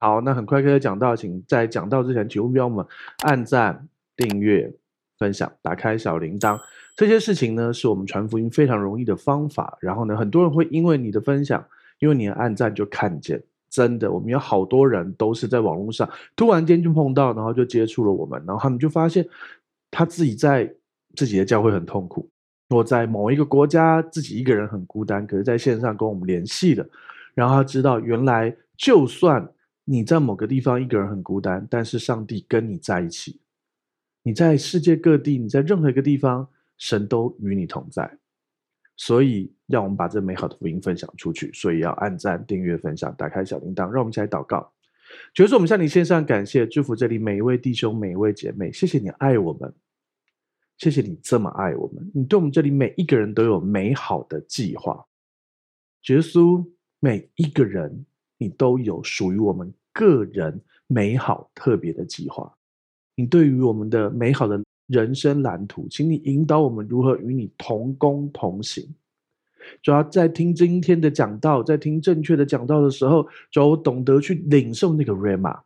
好，那很快可以讲到，请在讲到之前，请务必要我们按赞、订阅、分享、打开小铃铛，这些事情呢，是我们传福音非常容易的方法。然后呢，很多人会因为你的分享，因为你的按赞就看见。真的，我们有好多人都是在网络上突然间就碰到，然后就接触了我们，然后他们就发现他自己在自己的教会很痛苦，或在某一个国家自己一个人很孤单，可是在线上跟我们联系了，然后他知道原来就算。你在某个地方一个人很孤单，但是上帝跟你在一起。你在世界各地，你在任何一个地方，神都与你同在。所以，让我们把这美好的福音分享出去。所以要按赞、订阅、分享，打开小铃铛，让我们一起来祷告。就是我们向你献上感谢，祝福这里每一位弟兄、每一位姐妹。谢谢你爱我们，谢谢你这么爱我们。你对我们这里每一个人都有美好的计划。耶稣，每一个人。你都有属于我们个人美好特别的计划。你对于我们的美好的人生蓝图，请你引导我们如何与你同工同行。主要在听今天的讲道，在听正确的讲道的时候，主要懂得去领受那个 rama。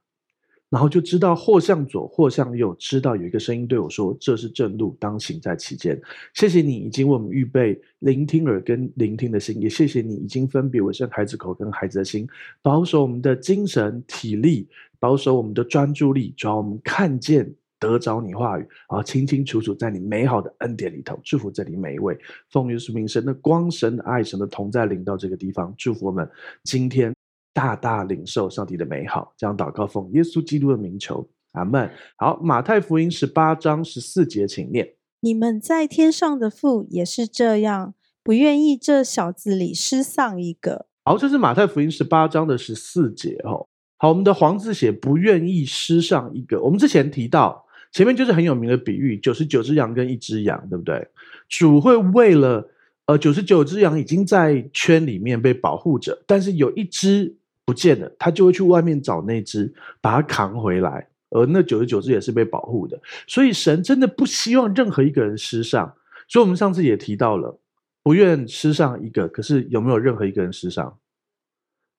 然后就知道或向左或向右，知道有一个声音对我说：“这是正路，当行在其间。”谢谢你已经为我们预备聆听耳跟聆听的心，也谢谢你已经分别为圣孩子口跟孩子的心，保守我们的精神体力，保守我们的专注力，主要我们看见得着你话语，啊，清清楚楚在你美好的恩典里头，祝福这里每一位，奉耶稣名，神的光、神的爱、神的同在临到这个地方，祝福我们今天。大大领受上帝的美好，这样祷告奉耶稣基督的名求，阿门。好，马太福音十八章十四节，请念：你们在天上的父也是这样，不愿意这小子里失丧一个。好，这是马太福音十八章的十四节。哦，好，我们的黄字写不愿意失上一个。我们之前提到，前面就是很有名的比喻，九十九只羊跟一只羊，对不对？主会为了呃九十九只羊已经在圈里面被保护着，但是有一只。不见了，他就会去外面找那只，把它扛回来。而那九十九只也是被保护的，所以神真的不希望任何一个人失丧。所以我们上次也提到了，不愿失丧一个，可是有没有任何一个人失丧？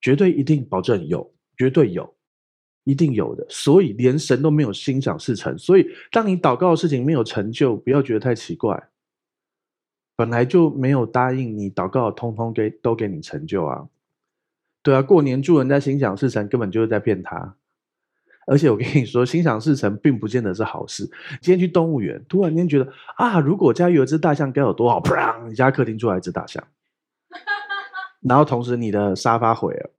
绝对一定保证有，绝对有，一定有的。所以连神都没有心想事成。所以当你祷告的事情没有成就，不要觉得太奇怪，本来就没有答应你祷告，通通给都给你成就啊。对啊，过年祝人家心想事成，根本就是在骗他。而且我跟你说，心想事成并不见得是好事。今天去动物园，突然间觉得啊，如果家有一只大象该有多好！砰，你家客厅出来一只大象，然后同时你的沙发毁了，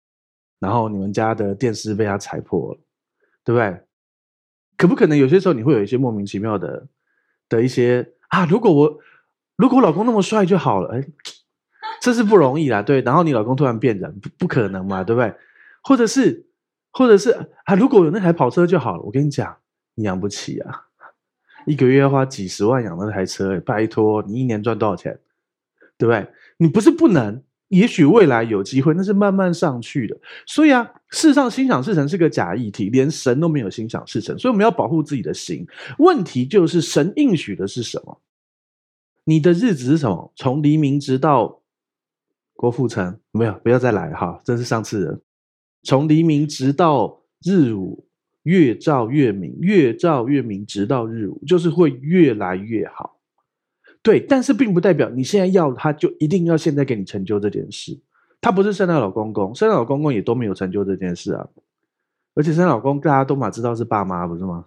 然后你们家的电视被它踩破了，对不对？可不可能有些时候你会有一些莫名其妙的的一些啊？如果我如果我老公那么帅就好了，哎。这是不容易啦，对。然后你老公突然变人，不不可能嘛，对不对？或者是，或者是啊，如果有那台跑车就好了。我跟你讲，你养不起啊，一个月要花几十万养那台车，拜托，你一年赚多少钱？对不对？你不是不能，也许未来有机会，那是慢慢上去的。所以啊，事实上，心想事成是个假议题，连神都没有心想事成，所以我们要保护自己的心。问题就是神应许的是什么？你的日子是什么？从黎明直到。郭富城，没有，不要再来哈！这是上次的。从黎明直到日午，越照越明，越照越明，直到日午，就是会越来越好。对，但是并不代表你现在要他，就一定要现在给你成就这件事。他不是圣诞老公公，圣诞老公公也都没有成就这件事啊。而且圣诞老公大家都嘛知道是爸妈，不是吗？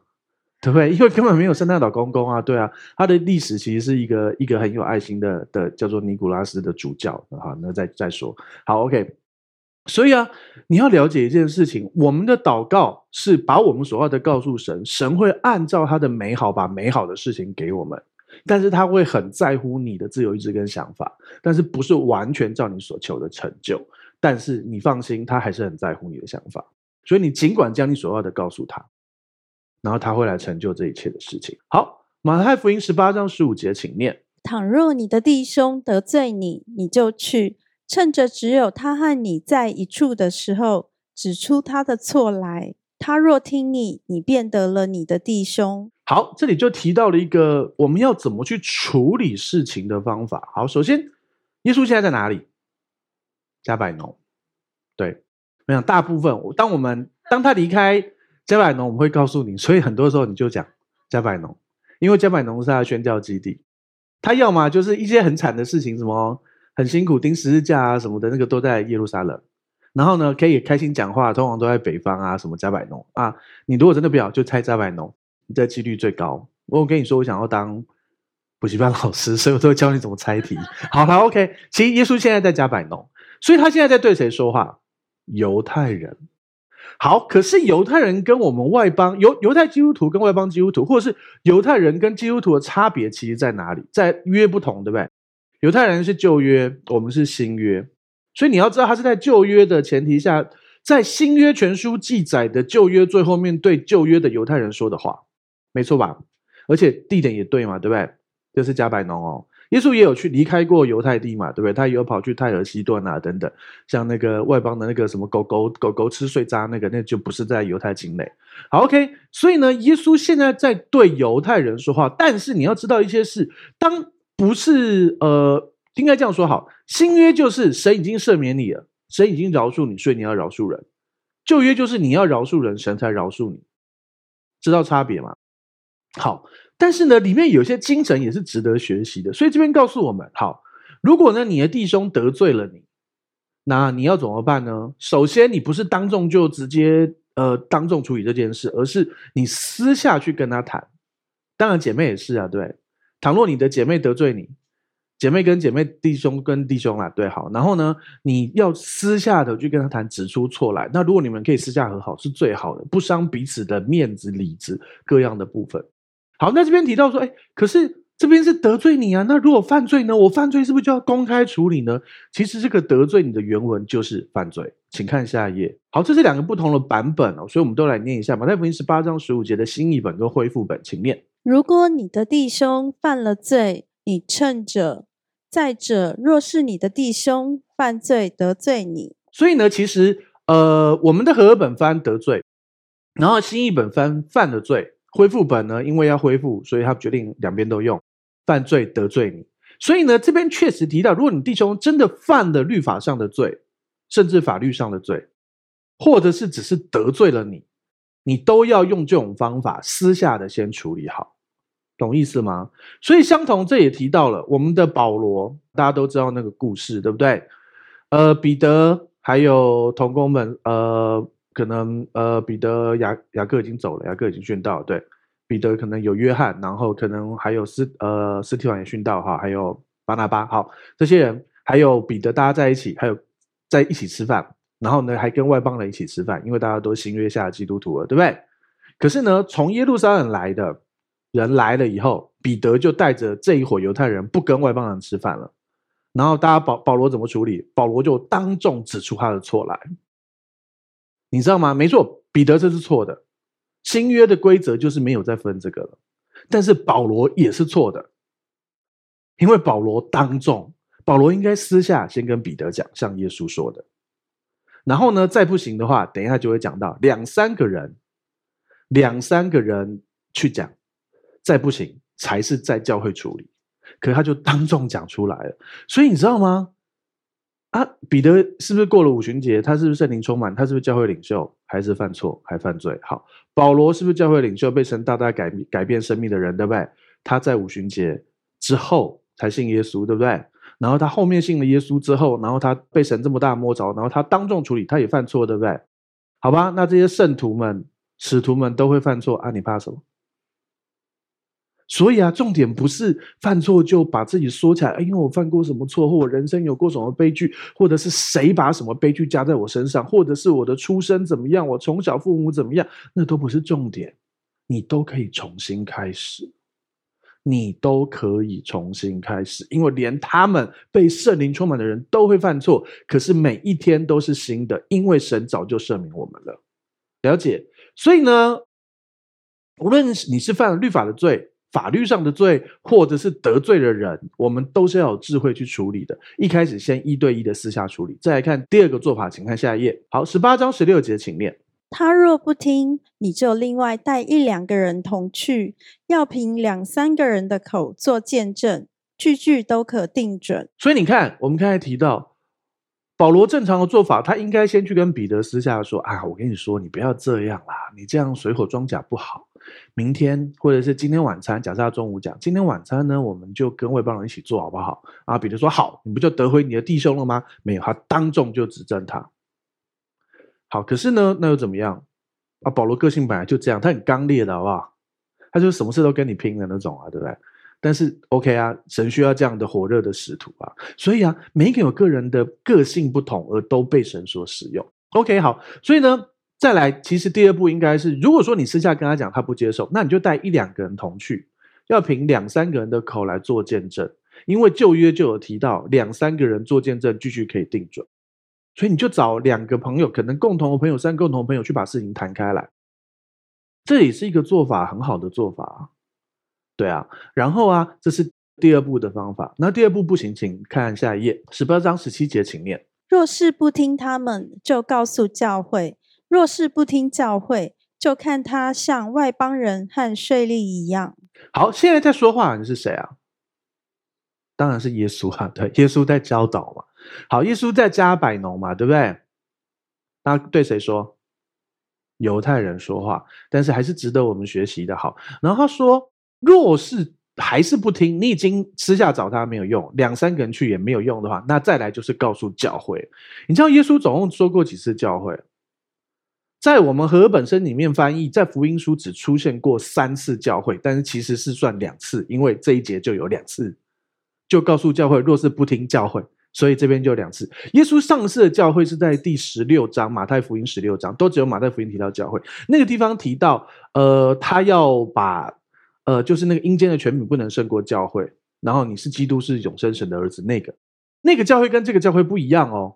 对不对？因为根本没有圣诞老公公啊，对啊，他的历史其实是一个一个很有爱心的的叫做尼古拉斯的主教好，那再再说好，OK。所以啊，你要了解一件事情，我们的祷告是把我们所要的告诉神，神会按照他的美好把美好的事情给我们，但是他会很在乎你的自由意志跟想法，但是不是完全照你所求的成就，但是你放心，他还是很在乎你的想法，所以你尽管将你所要的告诉他。然后他会来成就这一切的事情。好，马太福音十八章十五节，请念：倘若你的弟兄得罪你，你就去，趁着只有他和你在一处的时候，指出他的错来。他若听你，你便得了你的弟兄。好，这里就提到了一个我们要怎么去处理事情的方法。好，首先，耶稣现在在哪里？加百农。对，我想大部分，当我们当他离开加百农，我们会告诉你，所以很多时候你就讲加百农，因为加百农是他的宣教基地。他要么就是一些很惨的事情，什么很辛苦钉十字架啊什么的，那个都在耶路撒冷。然后呢，可以开心讲话，通常都在北方啊，什么加百农啊。你如果真的不要，就猜加百农，你的几率最高。我跟你说，我想要当补习班老师，所以我都会教你怎么猜题。好了，OK。其实耶稣现在在加百农，所以他现在在对谁说话？犹太人。好，可是犹太人跟我们外邦犹犹太基督徒跟外邦基督徒，或者是犹太人跟基督徒的差别，其实在哪里？在约不同，对不对？犹太人是旧约，我们是新约。所以你要知道，他是在旧约的前提下，在新约全书记载的旧约最后面对旧约的犹太人说的话，没错吧？而且地点也对嘛，对不对？就是加百农哦。耶稣也有去离开过犹太地嘛，对不对？他也有跑去泰尔西顿啊等等，像那个外邦的那个什么狗狗狗狗吃碎渣那个，那就不是在犹太境内。好，OK。所以呢，耶稣现在在对犹太人说话，但是你要知道一些事，当不是呃。应该这样说好，新约就是神已经赦免你了，神已经饶恕你，所以你要饶恕人；旧约就是你要饶恕人，神才饶恕你，知道差别吗？好，但是呢，里面有些精神也是值得学习的，所以这边告诉我们：好，如果呢你的弟兄得罪了你，那你要怎么办呢？首先，你不是当众就直接呃当众处理这件事，而是你私下去跟他谈。当然，姐妹也是啊，对。倘若你的姐妹得罪你，姐妹跟姐妹，弟兄跟弟兄啦，对，好。然后呢，你要私下的去跟他谈，指出错来。那如果你们可以私下和好，是最好的，不伤彼此的面子、里子各样的部分。好，那这边提到说，哎，可是这边是得罪你啊。那如果犯罪呢？我犯罪是不是就要公开处理呢？其实这个得罪你的原文就是犯罪，请看下一页。好，这是两个不同的版本哦，所以我们都来念一下马太福音十八章十五节的新译本跟恢复本，请念。如果你的弟兄犯了罪，你趁着。再者，若是你的弟兄犯罪得罪你，所以呢，其实呃，我们的和合本翻得罪，然后新译本翻犯了罪，恢复本呢，因为要恢复，所以他决定两边都用犯罪得罪你。所以呢，这边确实提到，如果你弟兄真的犯了律法上的罪，甚至法律上的罪，或者是只是得罪了你，你都要用这种方法私下的先处理好。懂意思吗？所以相同，这也提到了我们的保罗，大家都知道那个故事，对不对？呃，彼得还有同工们，呃，可能呃，彼得雅雅各已经走了，雅各已经殉道，对，彼得可能有约翰，然后可能还有斯呃斯提反也殉道哈，还有巴拿巴，好，这些人还有彼得，大家在一起，还有在一起吃饭，然后呢还跟外邦人一起吃饭，因为大家都新约下的基督徒了，对不对？可是呢，从耶路撒冷来的。人来了以后，彼得就带着这一伙犹太人不跟外邦人吃饭了。然后大家保保罗怎么处理？保罗就当众指出他的错来。你知道吗？没错，彼得这是错的。新约的规则就是没有再分这个了。但是保罗也是错的，因为保罗当众，保罗应该私下先跟彼得讲，像耶稣说的。然后呢，再不行的话，等一下就会讲到两三个人，两三个人去讲。再不行，才是在教会处理。可是他就当众讲出来了，所以你知道吗？啊，彼得是不是过了五旬节？他是不是圣灵充满？他是不是教会领袖？还是犯错还犯罪？好，保罗是不是教会领袖？被神大大改改变生命的人，对不对？他在五旬节之后才信耶稣，对不对？然后他后面信了耶稣之后，然后他被神这么大摸着，然后他当众处理，他也犯错，对不对？好吧，那这些圣徒们、使徒们都会犯错啊，你怕什么？所以啊，重点不是犯错就把自己说起来，哎，因为我犯过什么错，或我人生有过什么悲剧，或者是谁把什么悲剧加在我身上，或者是我的出身怎么样，我从小父母怎么样，那都不是重点。你都可以重新开始，你都可以重新开始，因为连他们被圣灵充满的人都会犯错，可是每一天都是新的，因为神早就赦免我们了。了解？所以呢，无论你是犯了律法的罪。法律上的罪，或者是得罪了人，我们都是要有智慧去处理的。一开始先一对一的私下处理，再来看第二个做法，请看下一页。好，十八章十六节，请念。他若不听，你就另外带一两个人同去，要凭两三个人的口做见证，句句都可定准。所以你看，我们刚才提到，保罗正常的做法，他应该先去跟彼得私下说：“啊，我跟你说，你不要这样啦，你这样水火装甲不好。明天或者是今天晚餐，假设他中午讲，今天晚餐呢，我们就跟外邦人一起做好不好？”啊，彼得说：“好，你不就得回你的弟兄了吗？”没有，他当众就指证他。好，可是呢，那又怎么样？啊，保罗个性本来就这样，他很刚烈的，好不好？他就什么事都跟你拼的那种啊，对不对？但是 OK 啊，神需要这样的火热的使徒啊，所以啊，每一个有个人的个性不同，而都被神所使用。OK，好，所以呢，再来，其实第二步应该是，如果说你私下跟他讲，他不接受，那你就带一两个人同去，要凭两三个人的口来做见证，因为旧约就有提到两三个人做见证，继续可以定准。所以你就找两个朋友，可能共同的朋友、三个共同的朋友去把事情谈开来，这也是一个做法很好的做法，对啊。然后啊，这是第二步的方法。那第二步不行，请看下一页，十八章十七节，请念。若是不听他们，就告诉教会；若是不听教会，就看他像外邦人和税吏一样。好，现在在说话的人是谁啊？当然是耶稣啊，对，耶稣在教导嘛。好，耶稣在加百农嘛，对不对？那对谁说？犹太人说话，但是还是值得我们学习的。好，然后他说，若是还是不听，你已经私下找他没有用，两三个人去也没有用的话，那再来就是告诉教会。你知道耶稣总共说过几次教会？在我们和本身里面翻译，在福音书只出现过三次教会，但是其实是算两次，因为这一节就有两次，就告诉教会，若是不听教会。所以这边就两次，耶稣上次的教会是在第十六章，马太福音十六章，都只有马太福音提到教会。那个地方提到，呃，他要把，呃，就是那个阴间的权柄不能胜过教会。然后你是基督，是永生神的儿子，那个那个教会跟这个教会不一样哦。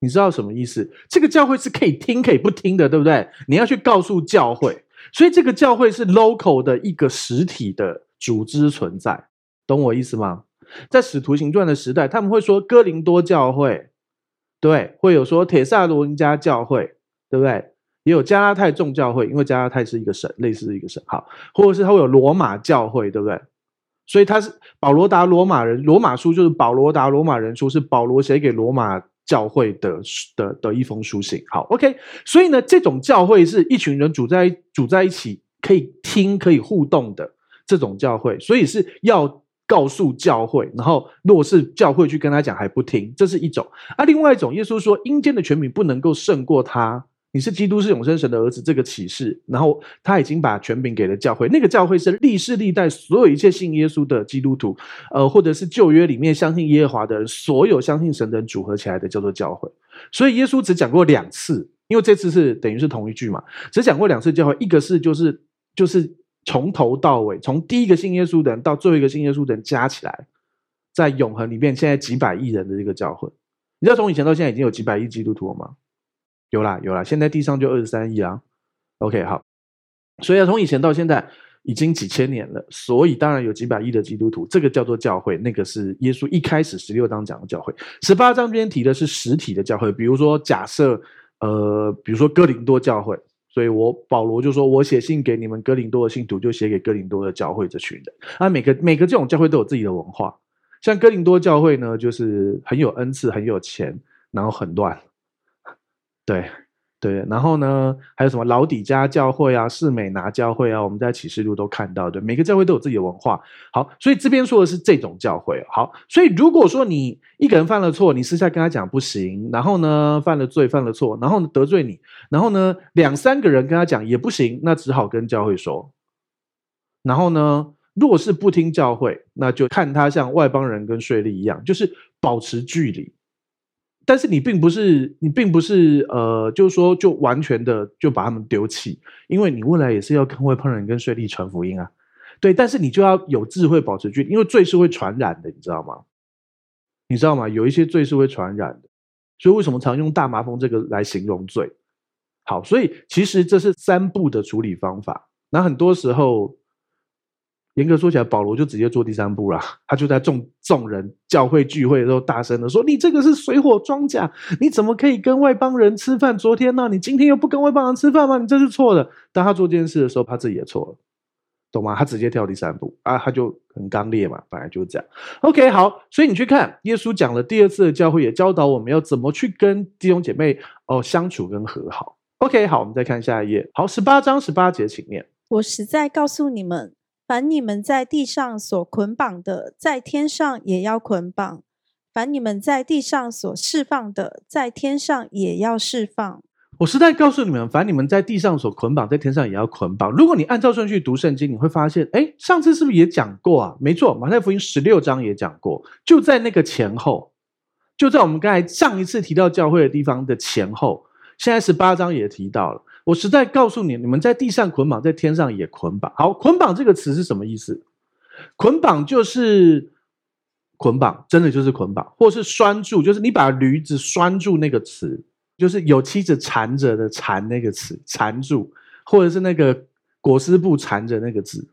你知道什么意思？这个教会是可以听可以不听的，对不对？你要去告诉教会，所以这个教会是 local 的一个实体的组织存在，懂我意思吗？在使徒行传的时代，他们会说哥林多教会，对，会有说铁萨罗尼迦教会，对不对？也有加拉太众教会，因为加拉太是一个省，类似一个省，好，或者是他会有罗马教会，对不对？所以他是保罗达罗马人，罗马书就是保罗达罗马人书，是保罗写给罗马教会的的的一封书信。好，OK，所以呢，这种教会是一群人组在组在一起，可以听可以互动的这种教会，所以是要。告诉教会，然后若是教会去跟他讲还不听，这是一种；啊，另外一种，耶稣说阴间的权柄不能够胜过他。你是基督，是永生神的儿子，这个启示，然后他已经把权柄给了教会。那个教会是历世历代所有一切信耶稣的基督徒，呃，或者是旧约里面相信耶和华的人，所有相信神的人组合起来的叫做教会。所以耶稣只讲过两次，因为这次是等于是同一句嘛，只讲过两次教会，一个是就是就是。从头到尾，从第一个信耶稣的人到最后一个信耶稣的人加起来，在永恒里面，现在几百亿人的这个教会，你知道从以前到现在已经有几百亿基督徒了吗？有啦，有啦，现在地上就二十三亿啊。OK，好，所以从以前到现在已经几千年了，所以当然有几百亿的基督徒，这个叫做教会，那个是耶稣一开始十六章讲的教会，十八章边提的是实体的教会，比如说假设，呃，比如说哥林多教会。所以我保罗就说，我写信给你们哥林多的信徒，就写给哥林多的教会这群人。啊，每个每个这种教会都有自己的文化，像哥林多教会呢，就是很有恩赐，很有钱，然后很乱，对。对，然后呢，还有什么老底家教会啊、士美拿教会啊，我们在启示录都看到，对，每个教会都有自己的文化。好，所以这边说的是这种教会。好，所以如果说你一个人犯了错，你私下跟他讲不行，然后呢，犯了罪，犯了错，然后得罪你，然后呢，两三个人跟他讲也不行，那只好跟教会说。然后呢，若是不听教会，那就看他像外邦人跟税吏一样，就是保持距离。但是你并不是，你并不是，呃，就是说，就完全的就把他们丢弃，因为你未来也是要跟外邦人跟税吏传福音啊，对。但是你就要有智慧保持距离，因为罪是会传染的，你知道吗？你知道吗？有一些罪是会传染的，所以为什么常用大麻风这个来形容罪？好，所以其实这是三步的处理方法。那很多时候。严格说起来，保罗就直接做第三步了。他就在众众人教会聚会的时候，大声的说：“你这个是水火装甲，你怎么可以跟外邦人吃饭？昨天呢，你今天又不跟外邦人吃饭吗？你这是错的。”当他做这件事的时候，他自己也错了。懂吗？他直接跳第三步啊，他就很刚烈嘛，本来就是这样。OK，好，所以你去看耶稣讲了第二次的教会，也教导我们要怎么去跟弟兄姐妹哦相处跟和好。OK，好，我们再看下一页。好，十八章十八节，请念。我实在告诉你们，凡你们在地上所捆绑的，在天上也要捆绑；凡你们在地上所释放的，在天上也要释放。我实在告诉你们，凡你们在地上所捆绑，在天上也要捆绑。如果你按照顺序读圣经，你会发现，哎，上次是不是也讲过啊？没错，马太福音十六章也讲过，就在那个前后，就在我们刚才上一次提到教会的地方的前后。现在十八章也提到了。我实在告诉你，你们在地上捆绑，在天上也捆绑。好，捆绑这个词是什么意思？捆绑就是捆绑，真的就是捆绑，或是拴住，就是你把驴子拴住那个词。就是有妻子缠着的缠那个词，缠住，或者是那个裹尸布缠着那个字，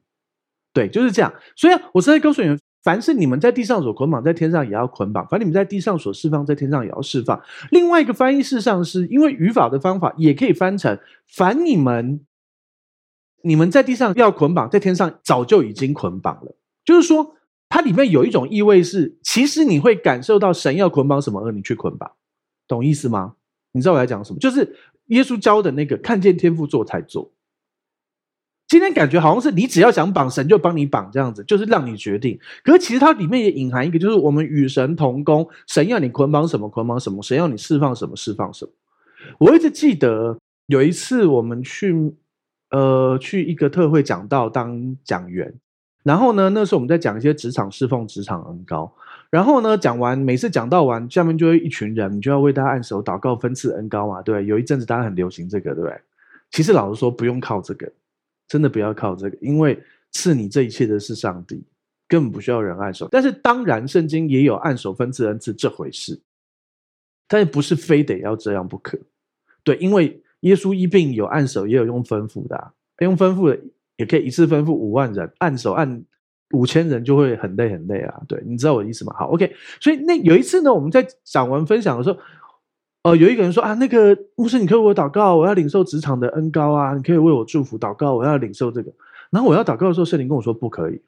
对，就是这样。所以我实在告诉你们，凡是你们在地上所捆绑，在天上也要捆绑；凡你们在地上所释放，在天上也要释放。另外一个翻译事实上是因为语法的方法，也可以翻成：凡你们你们在地上要捆绑，在天上早就已经捆绑了。就是说，它里面有一种意味是，其实你会感受到神要捆绑什么，而你去捆绑，懂意思吗？你知道我在讲什么？就是耶稣教的那个看见天父做才做。今天感觉好像是你只要想绑，神就帮你绑这样子，就是让你决定。可是其实它里面也隐含一个，就是我们与神同工，神要你捆绑什么捆绑什么，神要你释放什么释放什么。我一直记得有一次我们去呃去一个特会讲道当讲员，然后呢，那时候我们在讲一些职场侍奉、职场恩高。然后呢，讲完每次讲到完，下面就会一群人，你就要为大家按手祷告、分赐恩高嘛，对，有一阵子大家很流行这个，对不对？其实老实说，不用靠这个，真的不要靠这个，因为赐你这一切的是上帝，根本不需要人按手。但是当然，圣经也有按手分赐恩赐这回事，但是不是非得要这样不可？对，因为耶稣医病有按手，也有用吩咐的啊，用吩咐的也可以一次吩咐五万人按手按。五千人就会很累很累啊，对，你知道我的意思吗？好，OK。所以那有一次呢，我们在讲完分享的时候，呃，有一个人说啊，那个牧师，你可以为我祷告，我要领受职场的恩高啊，你可以为我祝福祷告，我要领受这个。然后我要祷告的时候，圣灵跟我说不可以。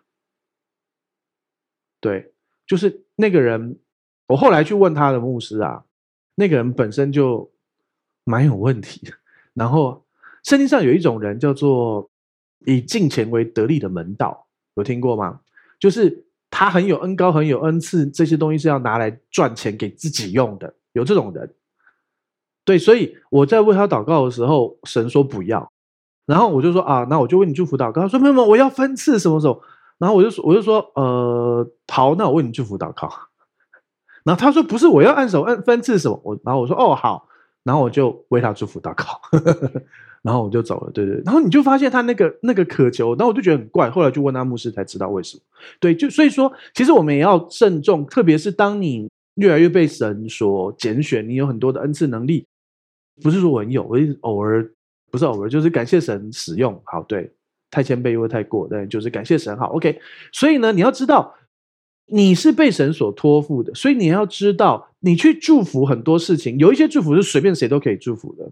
对，就是那个人，我后来去问他的牧师啊，那个人本身就蛮有问题的。然后圣经上有一种人叫做以敬钱为得利的门道。有听过吗？就是他很有恩高，很有恩赐，这些东西是要拿来赚钱给自己用的。有这种人，对，所以我在为他祷告的时候，神说不要，然后我就说啊，那我就为你祝福祷告。他说没有没有，我要分次什么时候？然后我就说我就说呃，好，那我为你祝福祷告。然后他说不是，我要按手按分次什么？我然后我说哦好，然后我就为他祝福祷告。然后我就走了，对对。然后你就发现他那个那个渴求，然后我就觉得很怪。后来就问他牧师，才知道为什么。对，就所以说，其实我们也要慎重，特别是当你越来越被神所拣选，你有很多的恩赐能力，不是说我很有，我是偶尔，不是偶尔，就是感谢神使用。好，对，太谦卑又会太过，但，就是感谢神。好，OK。所以呢，你要知道你是被神所托付的，所以你要知道，你去祝福很多事情，有一些祝福是随便谁都可以祝福的。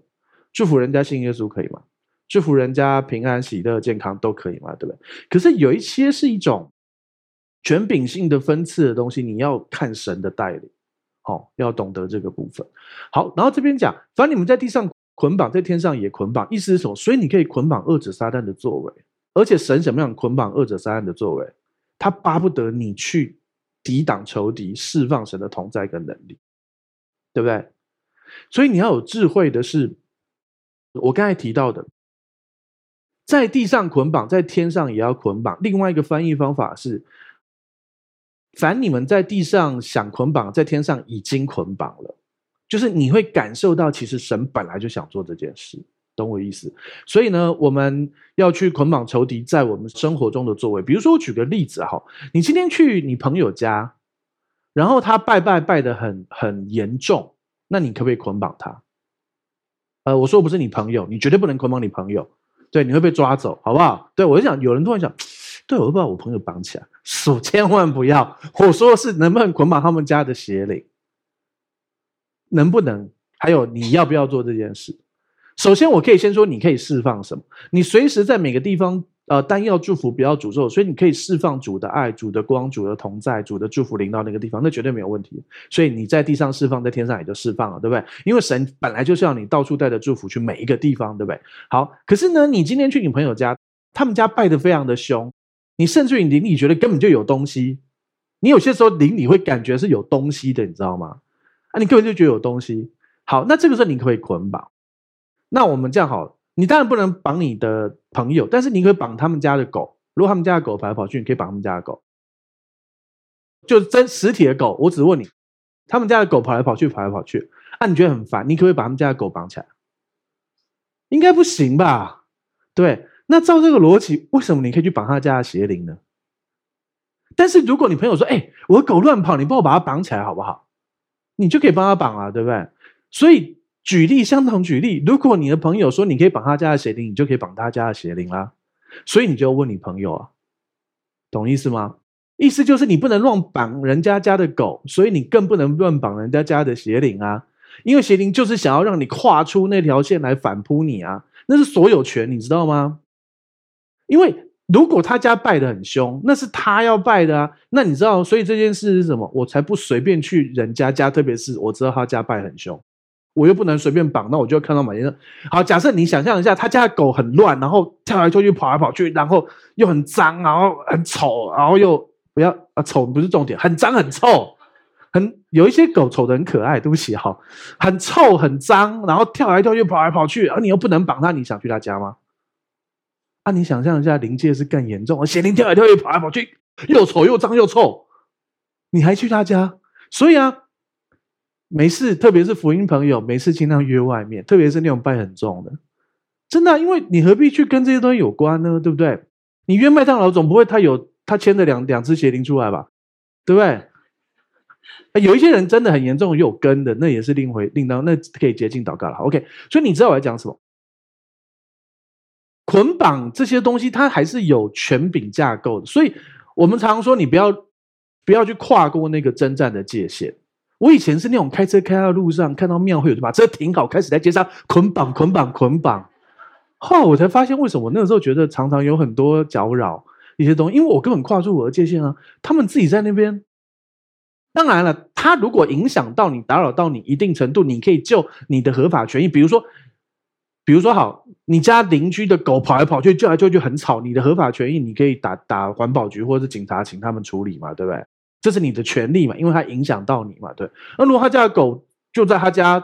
祝福人家信耶稣可以吗？祝福人家平安喜乐健康都可以吗？对不对？可是有一些是一种权柄性的分赐的东西，你要看神的带领，哦，要懂得这个部分。好，然后这边讲，反正你们在地上捆绑，在天上也捆绑，意思是什么？所以你可以捆绑恶者撒旦的作为，而且神怎么样捆绑恶者撒旦的作为？他巴不得你去抵挡仇敌，释放神的同在跟能力，对不对？所以你要有智慧的是。我刚才提到的，在地上捆绑，在天上也要捆绑。另外一个翻译方法是：凡你们在地上想捆绑，在天上已经捆绑了。就是你会感受到，其实神本来就想做这件事，懂我意思？所以呢，我们要去捆绑仇敌在我们生活中的作为。比如说，我举个例子哈，你今天去你朋友家，然后他拜拜拜得很很严重，那你可不可以捆绑他？呃，我说不是你朋友，你绝对不能捆绑你朋友，对，你会被抓走，好不好？对，我就想，有人突然想，对，我会把我朋友绑起来，说千万不要。我说的是能不能捆绑他们家的邪灵，能不能？还有你要不要做这件事？首先，我可以先说，你可以释放什么？你随时在每个地方呃，单要祝福，不要诅咒，所以你可以释放主的爱、主的光、主的同在、主的祝福临到那个地方，那绝对没有问题。所以你在地上释放，在天上也就释放了，对不对？因为神本来就是要你到处带着祝福去每一个地方，对不对？好，可是呢，你今天去你朋友家，他们家拜得非常的凶，你甚至于灵里觉得根本就有东西，你有些时候灵里会感觉是有东西的，你知道吗？啊，你根本就觉得有东西。好，那这个时候你可以捆绑。那我们这样好。你当然不能绑你的朋友，但是你可以绑他们家的狗。如果他们家的狗跑来跑去，你可以绑他们家的狗，就真实体的狗。我只问你，他们家的狗跑来跑去，跑来跑去，啊，你觉得很烦，你可不可以把他们家的狗绑起来？应该不行吧？对，那照这个逻辑，为什么你可以去绑他家的邪灵呢？但是如果你朋友说，哎，我的狗乱跑，你帮我把它绑起来好不好？你就可以帮他绑啊，对不对？所以。举例，相同举例，如果你的朋友说你可以绑他家的邪灵，你就可以绑他家的邪灵啦。所以你就要问你朋友啊，懂意思吗？意思就是你不能乱绑人家家的狗，所以你更不能乱绑人家家的邪灵啊。因为邪灵就是想要让你跨出那条线来反扑你啊，那是所有权，你知道吗？因为如果他家拜得很凶，那是他要拜的啊。那你知道，所以这件事是什么？我才不随便去人家家，特别是我知道他家拜很凶。我又不能随便绑，那我就看到马先生。好，假设你想象一下，他家的狗很乱，然后跳来跳去，跑来跑去，然后又很脏，然后很丑，然后又不要啊，丑不是重点，很脏很臭，很有一些狗丑的很可爱，对不起哈，很臭很脏，然后跳来跳去，跑来跑去，而你又不能绑它，你想去他家吗？啊，你想象一下，灵界是更严重，邪灵跳来跳去，跑来跑去，又丑又脏又臭，你还去他家？所以啊。没事，特别是福音朋友，没事尽量约外面，特别是那种拜很重的，真的，因为你何必去跟这些东西有关呢？对不对？你约麦当劳总不会他有他牵着两两只邪灵出来吧？对不对？有一些人真的很严重，有跟的，那也是另回另当，那可以接近祷告了。OK，所以你知道我在讲什么？捆绑这些东西，它还是有权柄架构的，所以我们常说，你不要不要去跨过那个征战的界限。我以前是那种开车开到路上，看到庙会，我就把车停好，开始在街上捆绑、捆绑、捆绑。后来我才发现，为什么我那个时候觉得常常有很多搅扰一些东西，因为我根本跨出我的界限啊。他们自己在那边，当然了，他如果影响到你、打扰到你一定程度，你可以就你的合法权益，比如说，比如说好，你家邻居的狗跑来跑去，叫来叫去很吵，你的合法权益，你可以打打环保局或者是警察，请他们处理嘛，对不对？这是你的权利嘛，因为它影响到你嘛，对。那如果他家的狗就在他家，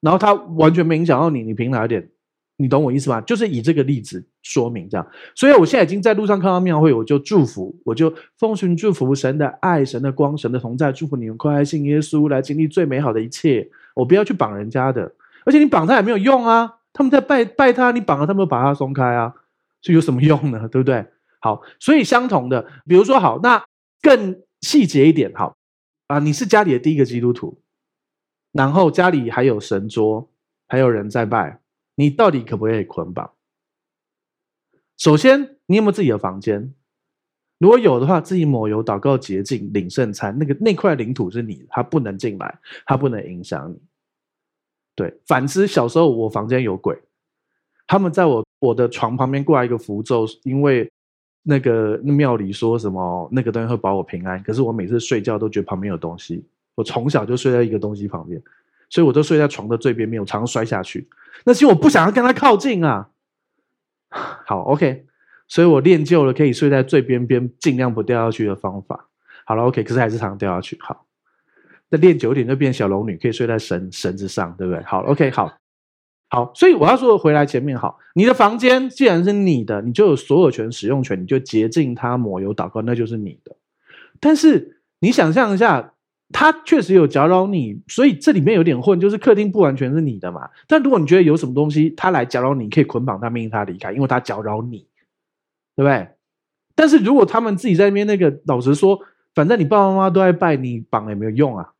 然后他完全没影响到你，你凭哪点？你懂我意思吗？就是以这个例子说明这样。所以我现在已经在路上看到庙会，我就祝福，我就奉行祝福神的爱、神的光、神的同在，祝福你们快来信耶稣，来经历最美好的一切。我不要去绑人家的，而且你绑他也没有用啊。他们在拜拜他，你绑了他们，把他松开啊，所以有什么用呢？对不对？好，所以相同的，比如说好，那更。细节一点，好啊！你是家里的第一个基督徒，然后家里还有神桌，还有人在拜，你到底可不可以捆绑？首先，你有没有自己的房间？如果有的话，自己抹油祷告洁净，领圣餐。那个那块领土是你，他不能进来，他不能影响你。对，反之，小时候我房间有鬼，他们在我我的床旁边挂一个符咒，因为。那个庙里说什么那个东西会保我平安，可是我每次睡觉都觉得旁边有东西。我从小就睡在一个东西旁边，所以我都睡在床的最边边，我常常摔下去。那是因为我不想要跟他靠近啊。好，OK，所以我练就了可以睡在最边边，尽量不掉下去的方法。好了，OK，可是还是常常掉下去。好，那练久一点就变小龙女，可以睡在绳绳子上，对不对？好，OK，好。好，所以我要说回来前面好，你的房间既然是你的，你就有所有权、使用权，你就洁净它、抹油祷告，那就是你的。但是你想象一下，它确实有搅扰你，所以这里面有点混，就是客厅不完全是你的嘛。但如果你觉得有什么东西它来搅扰你，可以捆绑它，命令它离开，因为它搅扰你，对不对？但是如果他们自己在那边那个，老实说，反正你爸爸妈妈都在拜，你绑也没有用啊。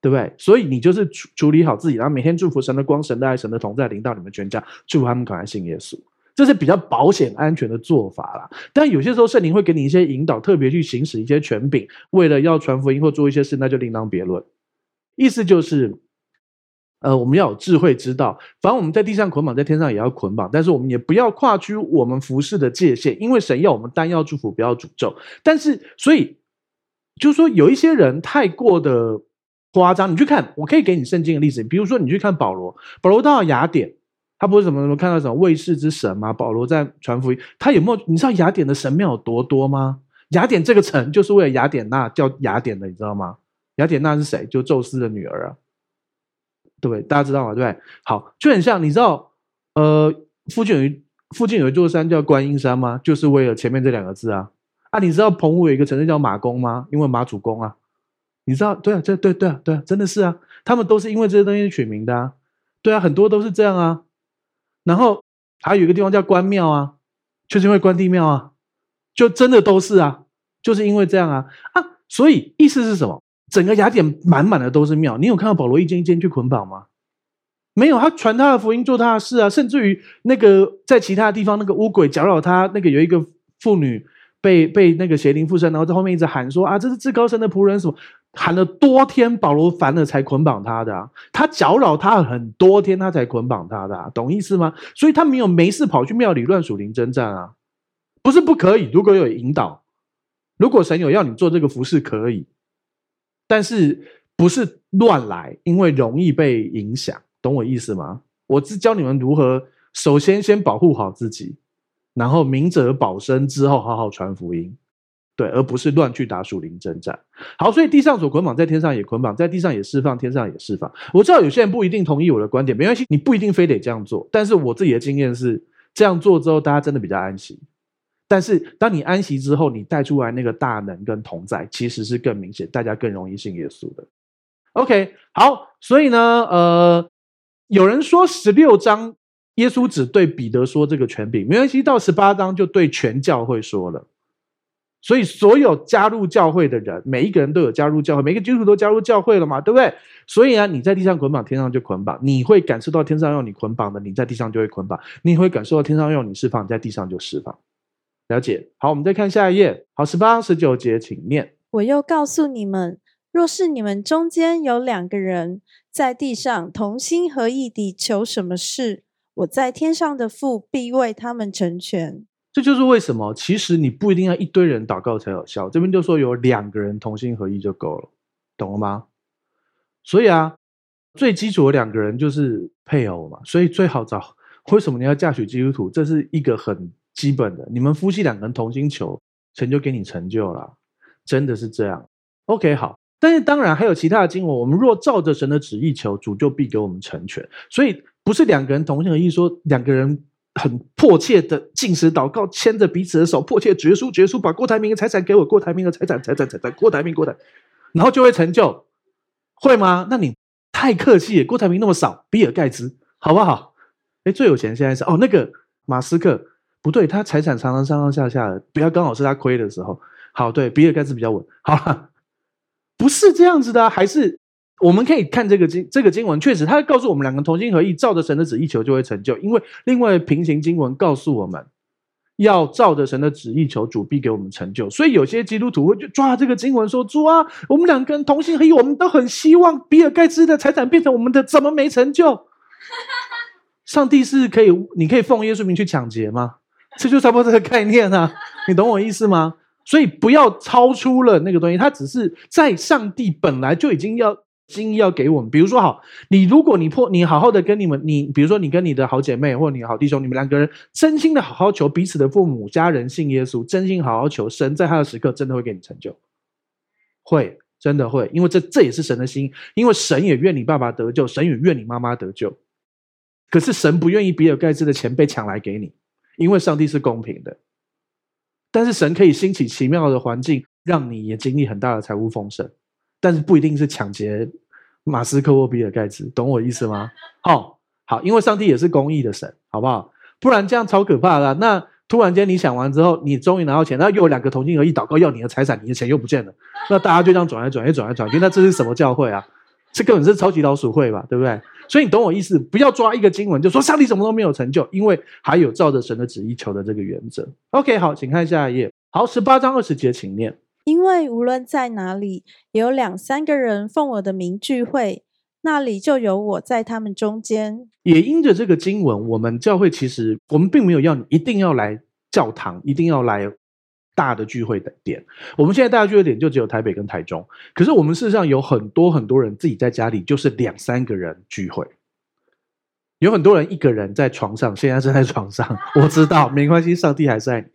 对不对？所以你就是处处理好自己，然后每天祝福神的光、神的爱、神的同在临到你们全家，祝福他们赶快信耶稣，这是比较保险安全的做法啦。但有些时候圣灵会给你一些引导，特别去行使一些权柄，为了要传福音或做一些事，那就另当别论。意思就是，呃，我们要有智慧知道，反正我们在地上捆绑，在天上也要捆绑，但是我们也不要跨出我们服侍的界限，因为神要我们单要祝福，不要诅咒。但是，所以就是说，有一些人太过的夸张。你去看，我可以给你圣经的例子，比如说你去看保罗，保罗到雅典，他不是什么什么看到什么卫士之神吗？保罗在传福音，他有没有？你知道雅典的神庙有多多吗？雅典这个城就是为了雅典娜叫雅典的，你知道吗？雅典娜是谁？就宙斯的女儿啊。对，大家知道吗？对，好，就很像，你知道，呃，附近有一附近有一座山叫观音山吗？就是为了前面这两个字啊。啊，你知道澎湖有一个城市叫马公吗？因为马祖公啊。你知道？对啊，这对对啊，对啊，真的是啊，他们都是因为这些东西取名的啊。对啊，很多都是这样啊。然后还有一个地方叫关庙啊，就是因为关帝庙啊，就真的都是啊，就是因为这样啊啊，所以意思是什么？整个雅典满满的都是庙，你有看到保罗一间一间去捆绑吗？没有，他传他的福音，做他的事啊。甚至于那个在其他地方，那个污鬼搅扰他，那个有一个妇女被被那个邪灵附身，然后在后面一直喊说啊，这是至高神的仆人什么，喊了多天，保罗烦了才捆绑他的啊。他搅扰他很多天，他才捆绑他的啊，懂意思吗？所以他没有没事跑去庙里乱属灵征战啊，不是不可以，如果有引导，如果神有要你做这个服饰，可以。但是不是乱来，因为容易被影响，懂我意思吗？我只教你们如何，首先先保护好自己，然后明哲保身之后好好传福音，对，而不是乱去打属灵征战。好，所以地上所捆绑，在天上也捆绑，在地上也释放，天上也释放。我知道有些人不一定同意我的观点，没关系，你不一定非得这样做。但是我自己的经验是，这样做之后，大家真的比较安息。但是，当你安息之后，你带出来那个大能跟同在，其实是更明显，大家更容易信耶稣的。OK，好，所以呢，呃，有人说十六章耶稣只对彼得说这个权柄，没关系，到十八章就对全教会说了。所以，所有加入教会的人，每一个人都有加入教会，每个基督徒都加入教会了嘛，对不对？所以啊，你在地上捆绑，天上就捆绑；你会感受到天上用你捆绑的，你在地上就会捆绑；你会感受到天上用你释放，你在地上就释放。了解，好，我们再看下一页。好，十八、十九节，请念。我又告诉你们，若是你们中间有两个人在地上同心合意地求什么事，我在天上的父必为他们成全。这就是为什么，其实你不一定要一堆人祷告才有效。这边就说有两个人同心合意就够了，懂了吗？所以啊，最基础的两个人就是配偶嘛，所以最好找。为什么你要嫁娶基督徒？这是一个很。基本的，你们夫妻两个人同心求，神就给你成就了，真的是这样。OK，好，但是当然还有其他的经文，我们若照着神的旨意求，主就必给我们成全。所以不是两个人同心合意，说两个人很迫切的禁食祷告，牵着彼此的手，迫切绝书绝书，把郭台铭的财产给我，郭台铭的财产财产财产，郭台铭郭台，然后就会成就，会吗？那你太客气，郭台铭那么少，比尔盖茨好不好？哎，最有钱现在是哦那个马斯克。不对，他财产常常上上下下的，不要刚好是他亏的时候。好，对，比尔盖茨比较稳。好了，不是这样子的，还是我们可以看这个经，这个经文确实，他告诉我们两个同心合意，照着神的旨意求就会成就。因为另外平行经文告诉我们要照着神的旨意求，主必给我们成就。所以有些基督徒会去抓这个经文说：“主啊，我们两个人同心合意，我们都很希望比尔盖茨的财产变成我们的，怎么没成就？”上帝是可以，你可以奉耶稣名去抢劫吗？这就差不多这个概念啊，你懂我意思吗？所以不要超出了那个东西，它只是在上帝本来就已经要心意要给我们。比如说，好，你如果你破，你好好的跟你们，你比如说你跟你的好姐妹或者你好弟兄，你们两个人真心的好好求彼此的父母家人信耶稣，真心好好求神，在他的时刻真的会给你成就，会真的会，因为这这也是神的心，因为神也愿你爸爸得救，神也愿你妈妈得救，可是神不愿意比尔盖茨的钱被抢来给你。因为上帝是公平的，但是神可以兴起奇妙的环境，让你也经历很大的财务丰盛，但是不一定是抢劫马斯克或比尔盖茨，懂我意思吗？哦，好，因为上帝也是公义的神，好不好？不然这样超可怕的。那突然间你想完之后，你终于拿到钱，那又有两个同心合意祷告要你的财产，你的钱又不见了，那大家就这样转来转去，转来转去，那这是什么教会啊？这根本是超级老鼠会吧，对不对？所以你懂我意思，不要抓一个经文就说上帝什么都没有成就，因为还有照着神的旨意求的这个原则。OK，好，请看下一页。好，十八章二十节，请念。因为无论在哪里有两三个人奉我的名聚会，那里就有我在他们中间。也因着这个经文，我们教会其实我们并没有要你一定要来教堂，一定要来大的聚会的点。我们现在大的聚会点就只有台北跟台中，可是我们事实上有很多很多人自己在家里就是两三个人聚会。有很多人一个人在床上，现在正在床上。我知道，没关系，上帝还是爱你。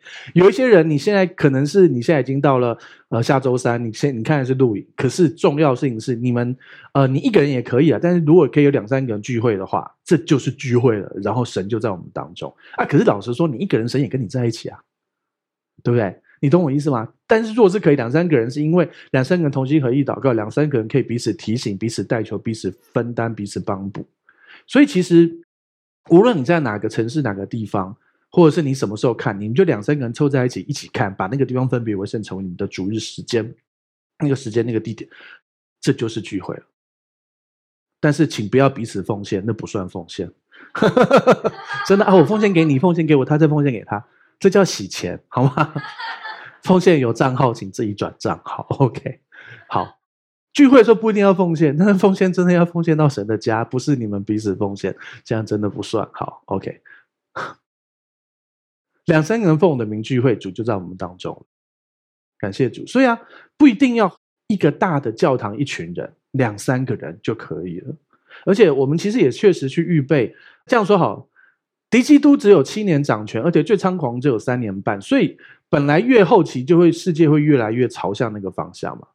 有一些人，你现在可能是你现在已经到了呃下周三，你现你看的是录影。可是重要的事情是，你们呃你一个人也可以啊，但是如果可以有两三个人聚会的话，这就是聚会了。然后神就在我们当中啊。可是老实说，你一个人，神也跟你在一起啊，对不对？你懂我意思吗？但是如果是可以两三个人，是因为两三个人同心合意祷告，两三个人可以彼此提醒、彼此代求、彼此分担、彼此帮补。所以其实，无论你在哪个城市、哪个地方，或者是你什么时候看，你们就两三个人凑在一起一起看，把那个地方分别为圣，成为你们的主日时间，那个时间、那个地点，这就是聚会了。但是请不要彼此奉献，那不算奉献。真的啊，我奉献给你，奉献给我，他再奉献给他，这叫洗钱，好吗？奉献有账号，请自己转账号。OK，好。聚会的时候不一定要奉献，但是奉献真的要奉献到神的家，不是你们彼此奉献，这样真的不算好。OK，两三个人奉我的名聚会，主就在我们当中，感谢主。所以啊，不一定要一个大的教堂，一群人，两三个人就可以了。而且我们其实也确实去预备，这样说好，敌基督只有七年掌权，而且最猖狂只有三年半，所以本来越后期就会世界会越来越朝向那个方向嘛。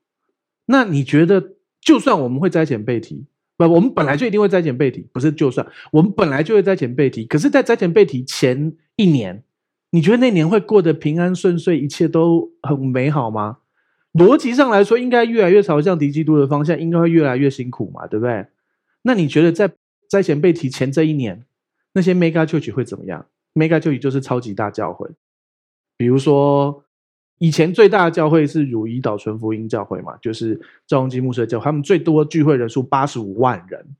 那你觉得，就算我们会灾前被提，不，我们本来就一定会灾前被提，不是就算我们本来就会灾前被提，可是，在灾前被提前一年，你觉得那年会过得平安顺遂，一切都很美好吗？逻辑上来说，应该越来越朝向敌基督的方向，应该会越来越辛苦嘛，对不对？那你觉得在灾前被提前这一年，那些 Mega Church 会怎么样？Mega Church 就是超级大教会，比如说。以前最大的教会是汝矣岛纯福音教会嘛，就是赵荣基牧师的教会，他们最多聚会人数八十五万人，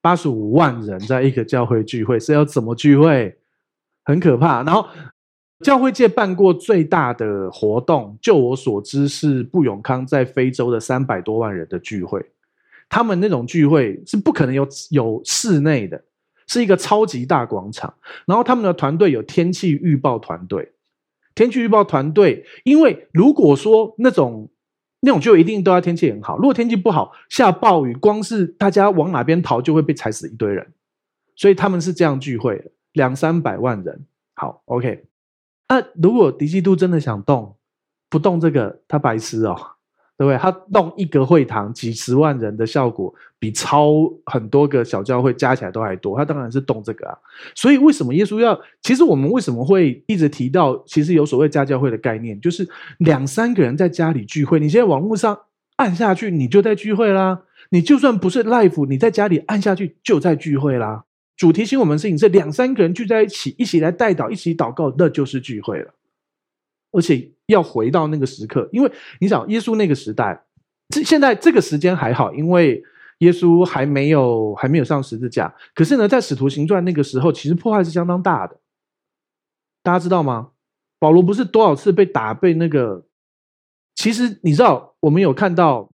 八十五万人在一个教会聚会是要怎么聚会？很可怕。然后教会界办过最大的活动，就我所知是布永康在非洲的三百多万人的聚会，他们那种聚会是不可能有有室内的，是一个超级大广场，然后他们的团队有天气预报团队。天气预报团队，因为如果说那种那种就一定都要天气很好，如果天气不好，下暴雨，光是大家往哪边逃就会被踩死一堆人，所以他们是这样聚会，两三百万人。好，OK，那如果敌基督真的想动，不动这个，他白痴哦。对不对？他弄一个会堂几十万人的效果，比超很多个小教会加起来都还多。他当然是动这个啊。所以为什么耶稣要？其实我们为什么会一直提到？其实有所谓家教会的概念，就是两三个人在家里聚会。你现在网络上按下去，你就在聚会啦。你就算不是 Life，你在家里按下去就在聚会啦。主提醒我们是，你这两三个人聚在一起，一起来代祷，一起祷告，那就是聚会了。而且要回到那个时刻，因为你想，耶稣那个时代，这现在这个时间还好，因为耶稣还没有还没有上十字架。可是呢，在使徒行传那个时候，其实破坏是相当大的。大家知道吗？保罗不是多少次被打，被那个……其实你知道，我们有看到，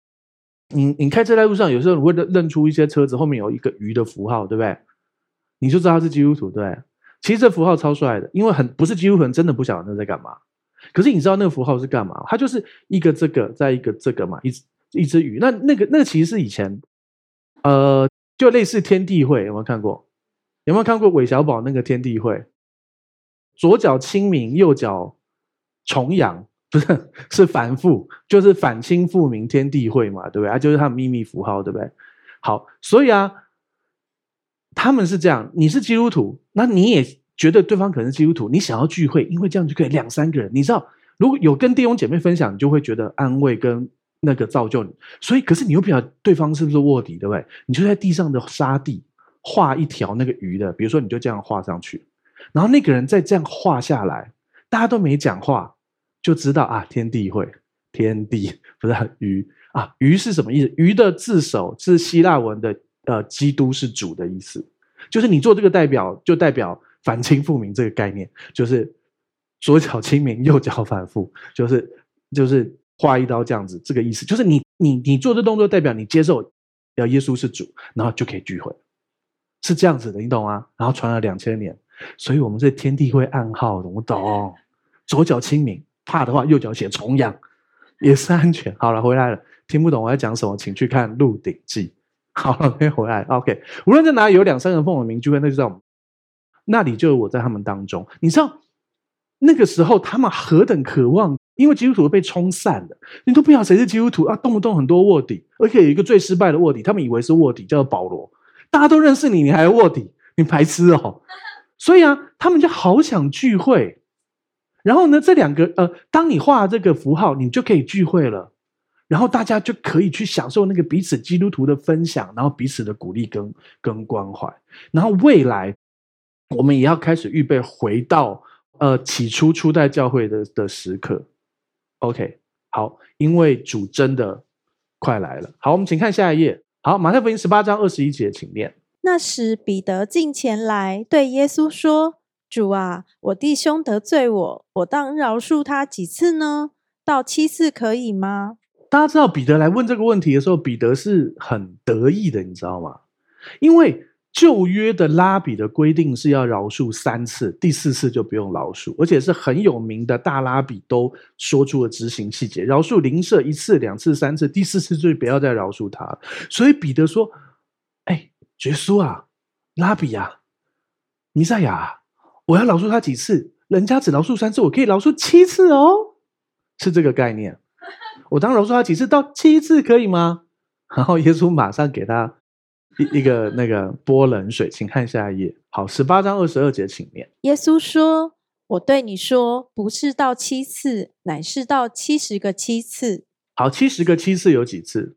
你你开车在路上，有时候你会认认出一些车子后面有一个鱼的符号，对不对？你就知道他是基督徒，对。其实这符号超帅的，因为很不是基督徒人真的不晓得那在干嘛。可是你知道那个符号是干嘛？它就是一个这个，再一个这个嘛，一一只鱼。那那个那个其实是以前，呃，就类似天地会，有没有看过？有没有看过韦小宝那个天地会？左脚清明，右脚重阳，不是是反复，就是反清复明天地会嘛，对不对？啊，就是他们秘密符号，对不对？好，所以啊，他们是这样，你是基督徒，那你也。觉得对方可能是基督徒，你想要聚会，因为这样就可以两三个人。你知道，如果有跟弟兄姐妹分享，你就会觉得安慰跟那个造就你。所以，可是你又不晓得对方是不是卧底，对不对？你就在地上的沙地画一条那个鱼的，比如说你就这样画上去，然后那个人再这样画下来，大家都没讲话，就知道啊，天地会，天地不是鱼啊，鱼是什么意思？鱼的字首是希腊文的，呃，基督是主的意思，就是你做这个代表，就代表。反清复明这个概念，就是左脚清明，右脚反复，就是就是划一刀这样子，这个意思就是你你你做这动作，代表你接受要耶稣是主，然后就可以聚会，是这样子的，你懂吗？然后传了两千年，所以我们这天地会暗号的，我懂。左脚清明，怕的话右脚写重阳，也是安全。好了，回来了，听不懂我在讲什么，请去看《鹿鼎记》。好了，可以回来。OK，无论在哪里有两三个奉我名聚会，那就在我们那里，就有我在他们当中。你知道那个时候他们何等渴望，因为基督徒被冲散了，你都不晓得谁是基督徒啊，动不动很多卧底，而且有一个最失败的卧底，他们以为是卧底，叫做保罗，大家都认识你，你还卧底，你白痴哦。所以啊，他们就好想聚会。然后呢，这两个呃，当你画这个符号，你就可以聚会了。然后大家就可以去享受那个彼此基督徒的分享，然后彼此的鼓励跟跟关怀。然后未来我们也要开始预备回到呃起初初代教会的的时刻。OK，好，因为主真的快来了。好，我们请看下一页。好，马太福音十八章二十一节，请念。那时彼得进前来对耶稣说：“主啊，我弟兄得罪我，我当饶恕他几次呢？到七次可以吗？”大家知道彼得来问这个问题的时候，彼得是很得意的，你知道吗？因为旧约的拉比的规定是要饶恕三次，第四次就不用饶恕，而且是很有名的大拉比都说出了执行细节，饶恕邻舍一次、两次、三次，第四次就不要再饶恕他。所以彼得说：“哎，耶稣啊，拉比啊，弥赛亚，我要饶恕他几次？人家只饶恕三次，我可以饶恕七次哦，是这个概念。”我当饶恕他几次？到七次可以吗？然后耶稣马上给他一一个那个波冷水，请看下一页。好，十八章二十二节，请念。耶稣说：“我对你说，不是到七次，乃是到七十个七次。”好，七十个七次有几次？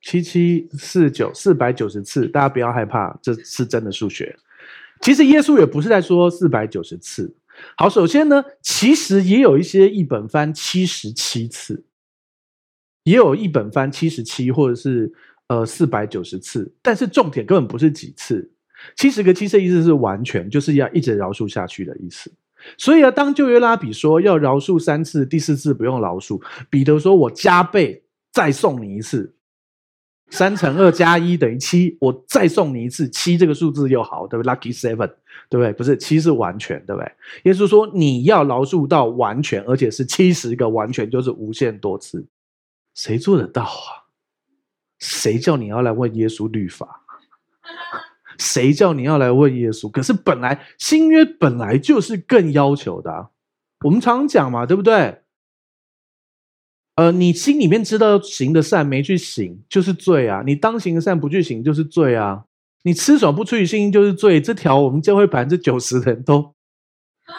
七七四九，四百九十次。大家不要害怕，这是真的数学。其实耶稣也不是在说四百九十次。好，首先呢，其实也有一些译本翻七十七次，也有译本翻七十七，或者是呃四百九十次，但是重点根本不是几次，七十个七次意思是完全就是要一直饶恕下去的意思。所以啊，当旧约拉比说要饶恕三次，第四次不用饶恕，彼得说我加倍再送你一次。三乘二加一等于七，我再送你一次，七这个数字又好，对不对？Lucky seven，对不对？不是七是完全，对不对？耶稣说你要饶恕到完全，而且是七十个完全，就是无限多次，谁做得到啊？谁叫你要来问耶稣律法？谁叫你要来问耶稣？可是本来新约本来就是更要求的，我们常常讲嘛，对不对？呃，你心里面知道行的善没去行就是罪啊，你当行的善不去行就是罪啊，你吃爽不出于信心就是罪。这条我们教会百分之九十的人都，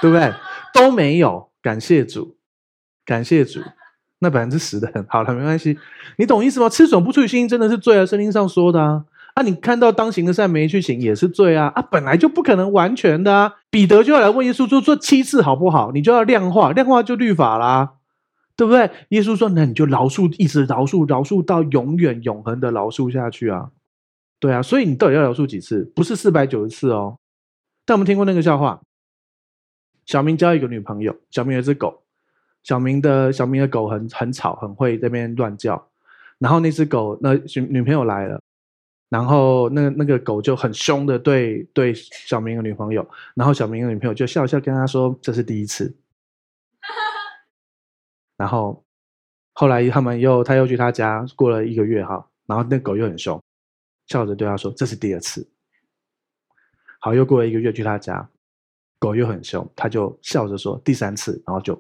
对不对？都没有，感谢主，感谢主。那百分之十的很，好了，没关系，你懂意思吗？吃爽不出于心真的是罪啊，圣经上说的啊。啊，你看到当行的善没去行也是罪啊，啊，本来就不可能完全的啊。彼得就要来问耶稣说，做七次好不好？你就要量化，量化就律法啦。对不对？耶稣说：“那你就饶恕，一直饶恕，饶恕到永远、永恒的饶恕下去啊！对啊，所以你到底要饶恕几次？不是四百九十次哦。但我们听过那个笑话：小明交一个女朋友，小明有只狗，小明的小明的狗很很吵，很会在那边乱叫。然后那只狗，那女朋友来了，然后那那个狗就很凶的对对小明的女朋友，然后小明的女朋友就笑笑跟他说：这是第一次。”然后后来他们又他又去他家过了一个月哈，然后那狗又很凶，笑着对他说：“这是第二次。”好，又过了一个月去他家，狗又很凶，他就笑着说：“第三次。”然后就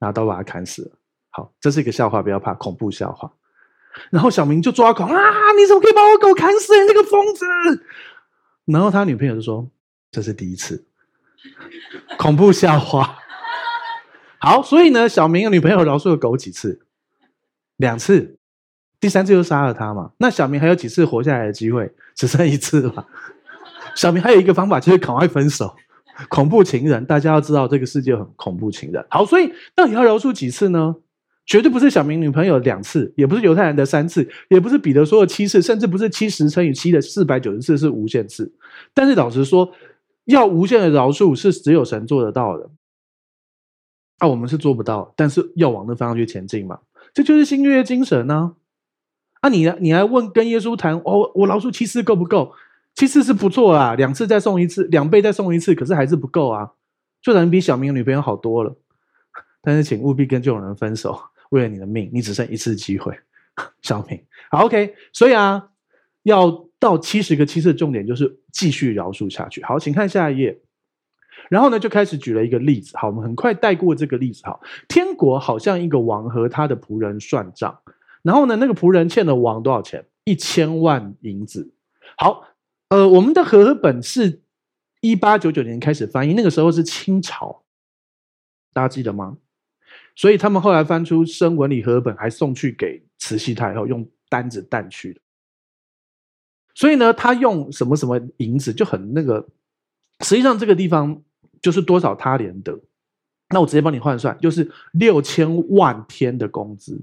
拿刀把他砍死了。好，这是一个笑话，不要怕，恐怖笑话。然后小明就抓狂啊！你怎么可以把我狗砍死？你这个疯子！然后他女朋友就说：“这是第一次。”恐怖笑话。好，所以呢，小明的女朋友饶恕了狗几次？两次，第三次又杀了他嘛？那小明还有几次活下来的机会？只剩一次了。小明还有一个方法，就是赶快分手。恐怖情人，大家要知道这个世界很恐怖情人。好，所以到底要饶恕几次呢？绝对不是小明女朋友两次，也不是犹太人的三次，也不是彼得说的七次，甚至不是七十乘以七的四百九十次，是无限次。但是老实说，要无限的饶恕是只有神做得到的。啊，我们是做不到，但是要往那方向去前进嘛，这就是新约精神呢、啊你，你你来问跟耶稣谈哦，我饶恕七次够不够？七次是不错啊，两次再送一次，两倍再送一次，可是还是不够啊。这人比小明女朋友好多了。但是请务必跟这种人分手，为了你的命，你只剩一次机会。小明，好 OK。所以啊，要到七十个七次的重点就是继续饶恕下去。好，请看下一页。然后呢，就开始举了一个例子。好，我们很快带过这个例子。好，天国好像一个王和他的仆人算账。然后呢，那个仆人欠了王多少钱？一千万银子。好，呃，我们的和本是一八九九年开始翻译，那个时候是清朝，大家记得吗？所以他们后来翻出生文理和本，还送去给慈禧太后用单子带去的。所以呢，他用什么什么银子就很那个，实际上这个地方。就是多少他连得，那我直接帮你换算，就是六千万天的工资。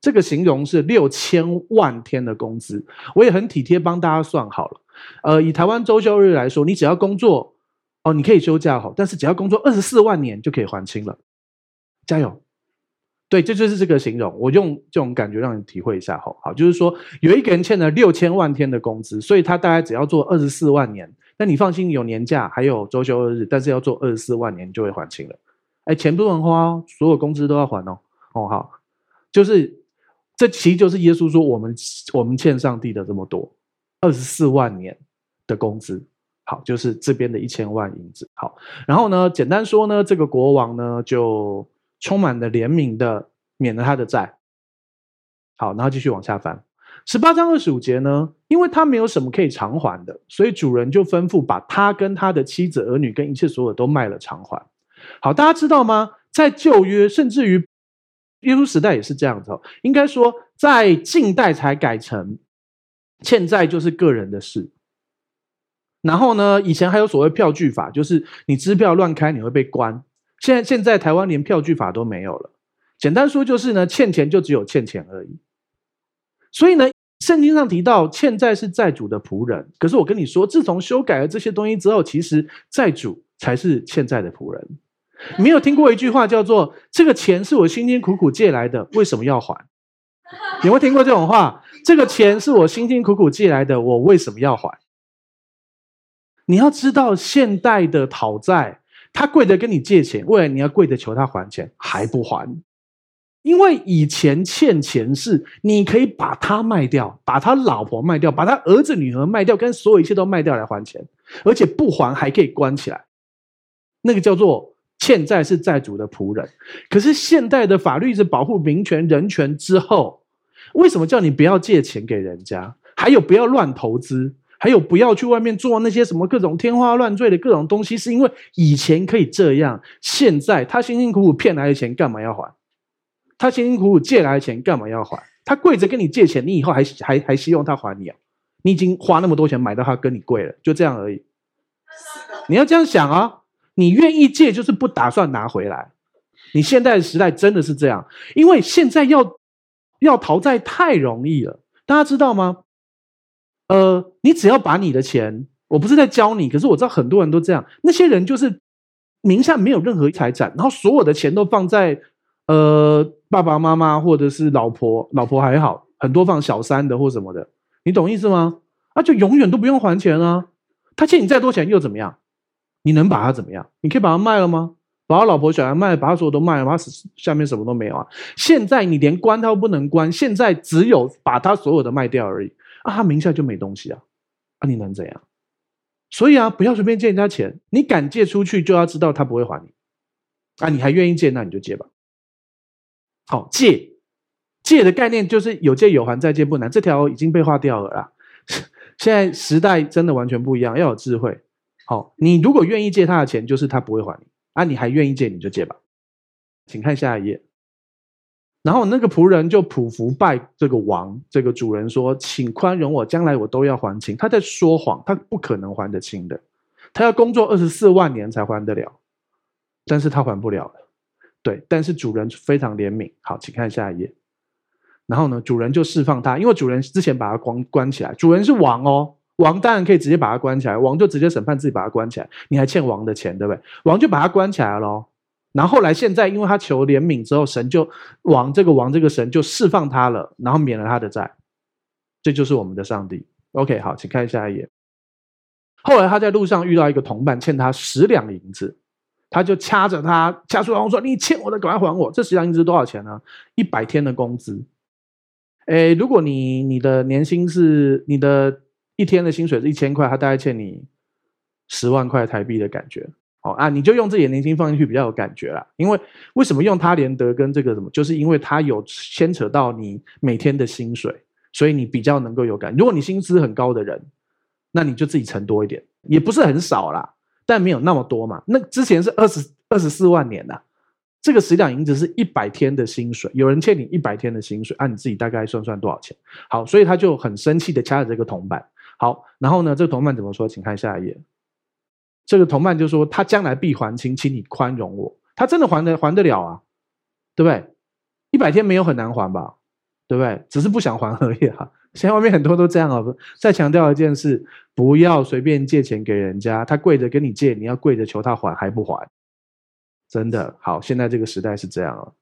这个形容是六千万天的工资，我也很体贴帮大家算好了。呃，以台湾周休日来说，你只要工作哦，你可以休假好，但是只要工作二十四万年就可以还清了。加油！对，这就是这个形容，我用这种感觉让你体会一下吼，好，就是说有一个人欠了六千万天的工资，所以他大概只要做二十四万年。那你放心，有年假，还有周休日，但是要做二十四万年就会还清了。哎，钱不能花哦，所有工资都要还哦。哦，好，就是这其实就是耶稣说我们我们欠上帝的这么多，二十四万年的工资。好，就是这边的一千万银子。好，然后呢，简单说呢，这个国王呢就充满了怜悯的免了他的债。好，然后继续往下翻。十八章二十五节呢，因为他没有什么可以偿还的，所以主人就吩咐把他跟他的妻子、儿女跟一切所有都卖了偿还。好，大家知道吗？在旧约，甚至于耶稣时代也是这样子哦。应该说，在近代才改成欠债就是个人的事。然后呢，以前还有所谓票据法，就是你支票乱开你会被关。现在现在台湾连票据法都没有了。简单说就是呢，欠钱就只有欠钱而已。所以呢，圣经上提到欠债是债主的仆人，可是我跟你说，自从修改了这些东西之后，其实债主才是欠债的仆人。没有听过一句话叫做“这个钱是我辛辛苦苦借来的，为什么要还？” 有没有听过这种话？“这个钱是我辛辛苦苦借来的，我为什么要还？”你要知道，现代的讨债，他跪着跟你借钱，未来你要跪着求他还钱，还不还？因为以前欠钱是你可以把他卖掉，把他老婆卖掉，把他儿子女儿卖掉，跟所有一切都卖掉来还钱，而且不还还可以关起来。那个叫做欠债是债主的仆人。可是现代的法律是保护民权人权之后，为什么叫你不要借钱给人家？还有不要乱投资，还有不要去外面做那些什么各种天花乱坠的各种东西，是因为以前可以这样，现在他辛辛苦苦骗来的钱干嘛要还？他辛辛苦苦借来的钱干嘛要还？他跪着跟你借钱，你以后还还还希望他还你啊？你已经花那么多钱买到他跟你跪了，就这样而已。你要这样想啊！你愿意借就是不打算拿回来。你现在的时代真的是这样，因为现在要要逃债太容易了，大家知道吗？呃，你只要把你的钱，我不是在教你，可是我知道很多人都这样。那些人就是名下没有任何财产，然后所有的钱都放在。呃，爸爸妈妈或者是老婆，老婆还好，很多放小三的或什么的，你懂意思吗？那、啊、就永远都不用还钱啊！他欠你再多钱又怎么样？你能把他怎么样？你可以把他卖了吗？把他老婆小孩卖，把他所有都卖了，把他下面什么都没有啊！现在你连关他都不能关，现在只有把他所有的卖掉而已啊！他名下就没东西啊！啊，你能怎样？所以啊，不要随便借人家钱，你敢借出去，就要知道他不会还你啊！你还愿意借，那你就借吧。好，借借的概念就是有借有还，再借不难。这条已经被划掉了啦。现在时代真的完全不一样，要有智慧。好，你如果愿意借他的钱，就是他不会还你啊。你还愿意借，你就借吧。请看下一页。然后那个仆人就匍匐拜这个王，这个主人说：“请宽容我，将来我都要还清。”他在说谎，他不可能还得清的。他要工作二十四万年才还得了，但是他还不了了。对，但是主人非常怜悯。好，请看下一页。然后呢，主人就释放他，因为主人之前把他关关起来。主人是王哦，王当然可以直接把他关起来，王就直接审判自己把他关起来。你还欠王的钱，对不对？王就把他关起来了。然后后来现在，因为他求怜悯之后，神就王这个王这个神就释放他了，然后免了他的债。这就是我们的上帝。OK，好，请看下一页。后来他在路上遇到一个同伴，欠他十两银子，他就掐着他，掐住然后说：“你欠我的，赶快还我！”这十两银子多少钱呢？一百天的工资。哎，如果你你的年薪是你的一天的薪水是一千块，他大概欠你十万块台币的感觉。好啊，你就用自己的年薪放进去比较有感觉啦。因为为什么用他连得跟这个什么，就是因为他有牵扯到你每天的薪水。所以你比较能够有感。如果你薪资很高的人，那你就自己存多一点，也不是很少啦，但没有那么多嘛。那之前是二十二十四万年呐，这个十两银子是一百天的薪水，有人欠你一百天的薪水，按、啊、你自己大概算算多少钱。好，所以他就很生气的掐着这个铜板。好，然后呢，这个同伴怎么说？请看下一页。这个同伴就说他将来必还清，请你宽容我。他真的还得还得了啊，对不对？一百天没有很难还吧？对不对？只是不想还而已啊！现在外面很多都这样啊。再强调一件事：不要随便借钱给人家，他跪着跟你借，你要跪着求他还还不还？真的好，现在这个时代是这样啊。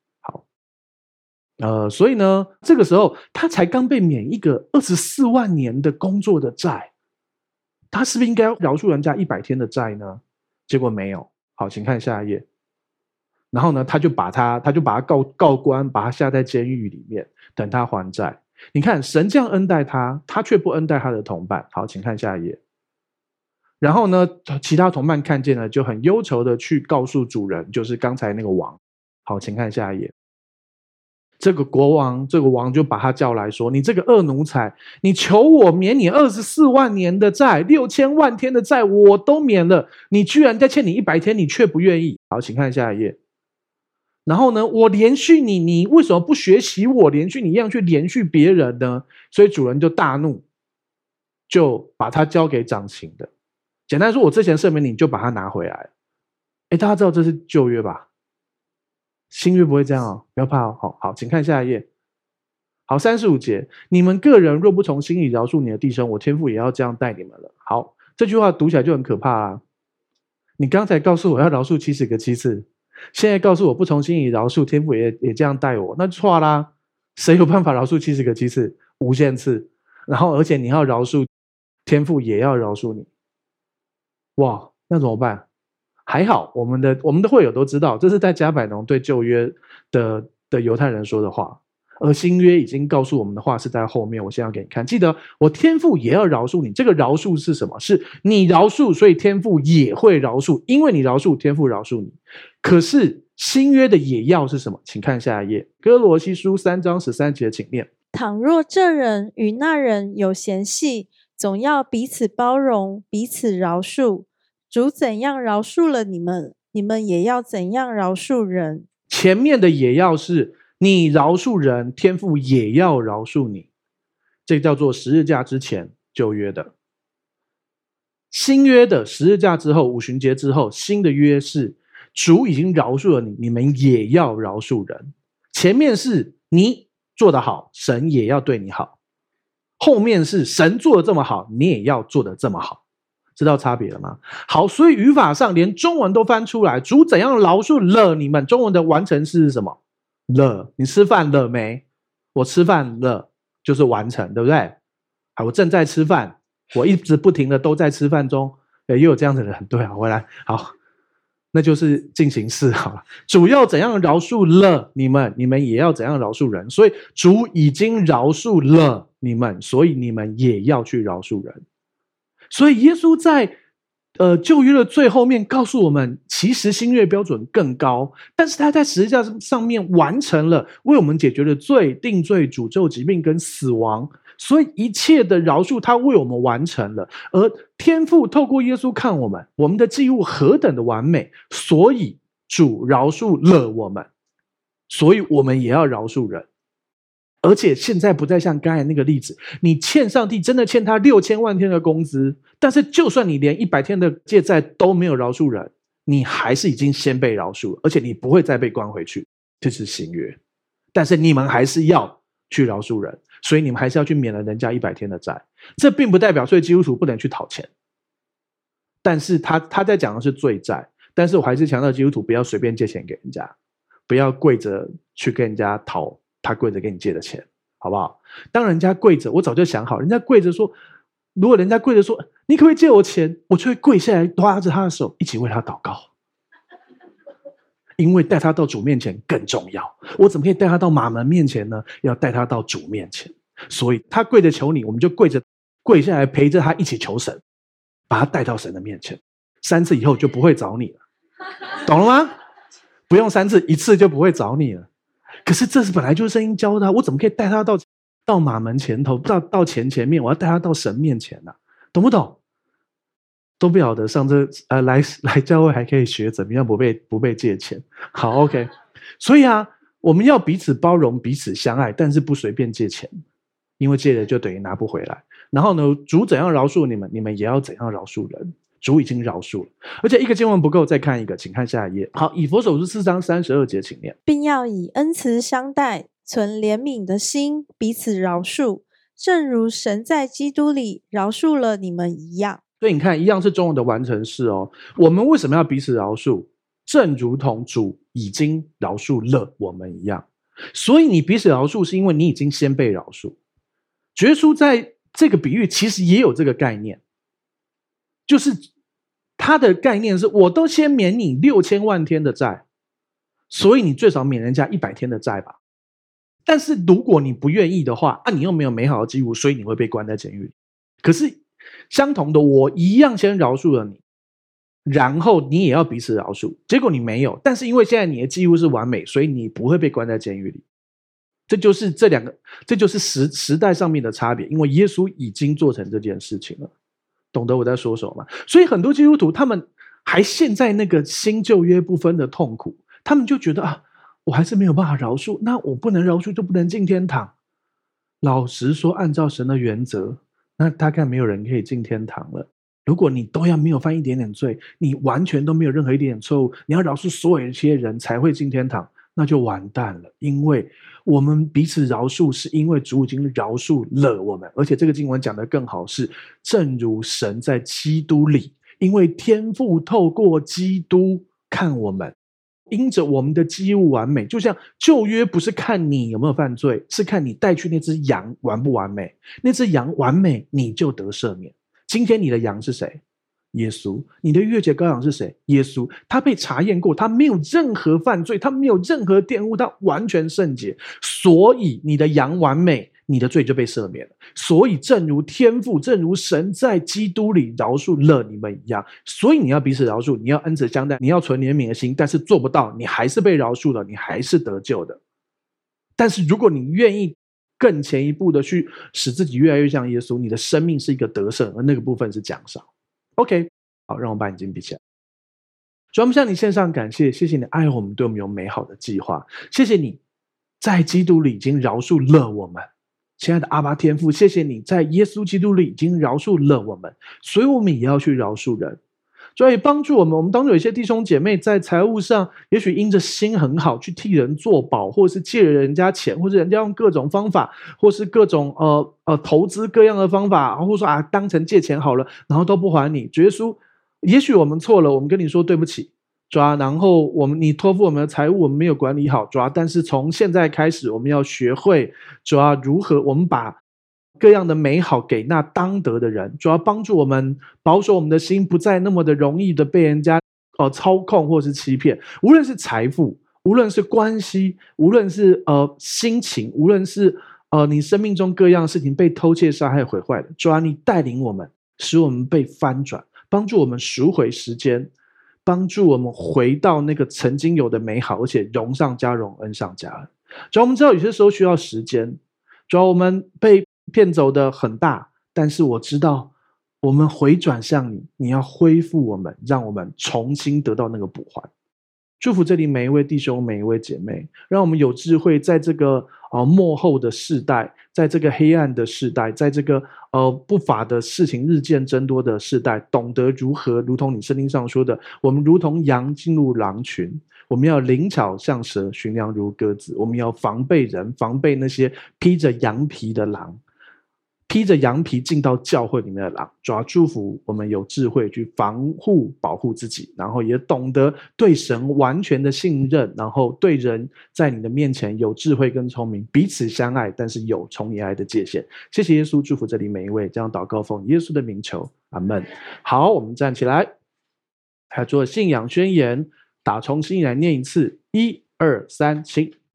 呃，所以呢，这个时候他才刚被免一个二十四万年的工作的债，他是不是应该要饶恕人家一百天的债呢？结果没有。好，请看下一页。然后呢，他就把他，他就把他告告官，把他下在监狱里面，等他还债。你看，神这样恩待他，他却不恩待他的同伴。好，请看下一页。然后呢，其他同伴看见了，就很忧愁的去告诉主人，就是刚才那个王。好，请看下一页。这个国王，这个王就把他叫来说：“你这个恶奴才，你求我免你二十四万年的债，六千万天的债我都免了，你居然再欠你一百天，你却不愿意。”好，请看下一页。然后呢，我连续你，你为什么不学习我连续你一样去连续别人呢？所以主人就大怒，就把他交给掌刑的。简单说，我之前赦免你，就把他拿回来。哎，大家知道这是旧约吧？新约不会这样哦，不要怕哦。好好，请看下一页。好，三十五节，你们个人若不从心里饶恕你的弟兄，我天父也要这样待你们了。好，这句话读起来就很可怕啊。你刚才告诉我要饶恕七十个七次。现在告诉我不从心里饶恕，天父也也这样待我，那错啦！谁有办法饶恕七十个七次、无限次？然后而且你要饶恕，天父也要饶恕你，哇，那怎么办？还好，我们的我们的会友都知道，这是在加百农对旧约的的犹太人说的话。而新约已经告诉我们的话是在后面，我先要给你看。记得我天父也要饶恕你，这个饶恕是什么？是你饶恕，所以天父也会饶恕，因为你饶恕，天父饶恕你。可是新约的也要是什么？请看下一页，哥罗西书三章十三节，请念：倘若这人与那人有嫌隙，总要彼此包容，彼此饶恕。主怎样饶恕了你们，你们也要怎样饶恕人。前面的也要是。你饶恕人，天父也要饶恕你，这叫做十日架之前旧约的。新约的十日架之后，五旬节之后，新的约是主已经饶恕了你，你们也要饶恕人。前面是你做得好，神也要对你好；后面是神做的这么好，你也要做的这么好。知道差别了吗？好，所以语法上连中文都翻出来，主怎样饶恕了你们？中文的完成式是什么？了，你吃饭了没？我吃饭了，就是完成，对不对？好，我正在吃饭，我一直不停的都在吃饭中，也有这样的人，对啊，回来，好，那就是进行式，好了。主要怎样饶恕了你们，你们也要怎样饶恕人。所以主已经饶恕了你们，所以你们也要去饶恕人。所以耶稣在。呃，旧约的最后面告诉我们，其实新约标准更高，但是他在十字架上面完成了，为我们解决了罪、定罪、诅咒、疾病跟死亡，所以一切的饶恕他为我们完成了。而天父透过耶稣看我们，我们的祭物何等的完美，所以主饶恕了我们，所以我们也要饶恕人。而且现在不再像刚才那个例子，你欠上帝真的欠他六千万天的工资，但是就算你连一百天的借债都没有饶恕人，你还是已经先被饶恕，而且你不会再被关回去，这是新约。但是你们还是要去饶恕人，所以你们还是要去免了人家一百天的债。这并不代表所以基督徒不能去讨钱，但是他他在讲的是罪债，但是我还是强调基督徒不要随便借钱给人家，不要跪着去跟人家讨他跪着给你借的钱，好不好？当人家跪着，我早就想好，人家跪着说，如果人家跪着说，你可不可以借我钱？我就会跪下来，抓着他的手，一起为他祷告。因为带他到主面前更重要。我怎么可以带他到马门面前呢？要带他到主面前。所以他跪着求你，我们就跪着跪下来陪着他一起求神，把他带到神的面前。三次以后就不会找你了，懂了吗？不用三次，一次就不会找你了。可是这是本来就是圣经教他，我怎么可以带他到到马门前头，到到前前面？我要带他到神面前呢、啊，懂不懂？都不晓得上这呃来来教会还可以学怎么样不被不被借钱。好，OK。所以啊，我们要彼此包容，彼此相爱，但是不随便借钱，因为借了就等于拿不回来。然后呢，主怎样饶恕你们，你们也要怎样饶恕人。主已经饶恕了，而且一个经文不够，再看一个，请看下一页。好，以佛手书四章三十二节，请念，并要以恩慈相待，存怜悯的心，彼此饶恕，正如神在基督里饶恕了你们一样。所以你看，一样是中文的完成式哦。我们为什么要彼此饶恕？正如同主已经饶恕了我们一样。所以你彼此饶恕，是因为你已经先被饶恕。绝书在这个比喻其实也有这个概念，就是他的概念是：我都先免你六千万天的债，所以你最少免人家一百天的债吧。但是如果你不愿意的话，啊，你又没有美好的记录，所以你会被关在监狱里。可是。相同的，我一样先饶恕了你，然后你也要彼此饶恕。结果你没有，但是因为现在你的记录是完美，所以你不会被关在监狱里。这就是这两个，这就是时时代上面的差别。因为耶稣已经做成这件事情了，懂得我在说什么吗？所以很多基督徒他们还陷在那个新旧约不分的痛苦，他们就觉得啊，我还是没有办法饶恕，那我不能饶恕就不能进天堂。老实说，按照神的原则。那大概没有人可以进天堂了。如果你都要没有犯一点点罪，你完全都没有任何一点点错误，你要饶恕所有一些人才会进天堂，那就完蛋了。因为我们彼此饶恕，是因为主已经饶恕了我们，而且这个经文讲得更好，是正如神在基督里，因为天父透过基督看我们。因着我们的基物完美，就像旧约不是看你有没有犯罪，是看你带去那只羊完不完美。那只羊完美，你就得赦免。今天你的羊是谁？耶稣。你的逾越节羔羊是谁？耶稣。他被查验过，他没有任何犯罪，他没有任何玷污，他完全圣洁。所以你的羊完美。你的罪就被赦免了，所以正如天父，正如神在基督里饶恕了你们一样，所以你要彼此饶恕，你要恩慈相待，你要存怜悯的心，但是做不到，你还是被饶恕了，你还是得救的。但是如果你愿意更前一步的去使自己越来越像耶稣，你的生命是一个得胜，而那个部分是奖赏。OK，好，让我把眼睛闭起来。主，我们向你献上感谢，谢谢你爱我们，对我们有美好的计划，谢谢你在基督里已经饶恕了我们。亲爱的阿巴天父，谢谢你在耶稣基督里已经饶恕了我们，所以我们也要去饶恕人，所以帮助我们。我们当中有一些弟兄姐妹在财务上，也许因着心很好，去替人作保，或者是借人家钱，或者人家用各种方法，或是各种呃呃投资各样的方法，或者说啊当成借钱好了，然后都不还你。主耶稣，也许我们错了，我们跟你说对不起。主啊，然后我们你托付我们的财务，我们没有管理好，主啊，但是从现在开始，我们要学会主啊如何，我们把各样的美好给那当得的人，主要帮助我们保守我们的心，不再那么的容易的被人家呃操控或是欺骗，无论是财富，无论是关系，无论是呃心情，无论是呃你生命中各样的事情被偷窃、杀害、毁坏的，主啊，你带领我们，使我们被翻转，帮助我们赎回时间。帮助我们回到那个曾经有的美好，而且荣上加荣，恩上加恩。主要我们知道有些时候需要时间，主要我们被骗走的很大，但是我知道我们回转向你，你要恢复我们，让我们重新得到那个补还。祝福这里每一位弟兄、每一位姐妹，让我们有智慧，在这个呃幕后的世代，在这个黑暗的世代，在这个呃不法的事情日渐增多的世代，懂得如何，如同你圣经上说的，我们如同羊进入狼群，我们要灵巧像蛇，驯良如鸽子，我们要防备人，防备那些披着羊皮的狼。披着羊皮进到教会里面的狼，主要祝福我们有智慧去防护保护自己，然后也懂得对神完全的信任，然后对人在你的面前有智慧跟聪明，彼此相爱，但是有从你爱的界限。谢谢耶稣，祝福这里每一位，这样祷告奉耶稣的名求，阿门。好，我们站起来，还做信仰宣言，打从心来念一次，一二三，请。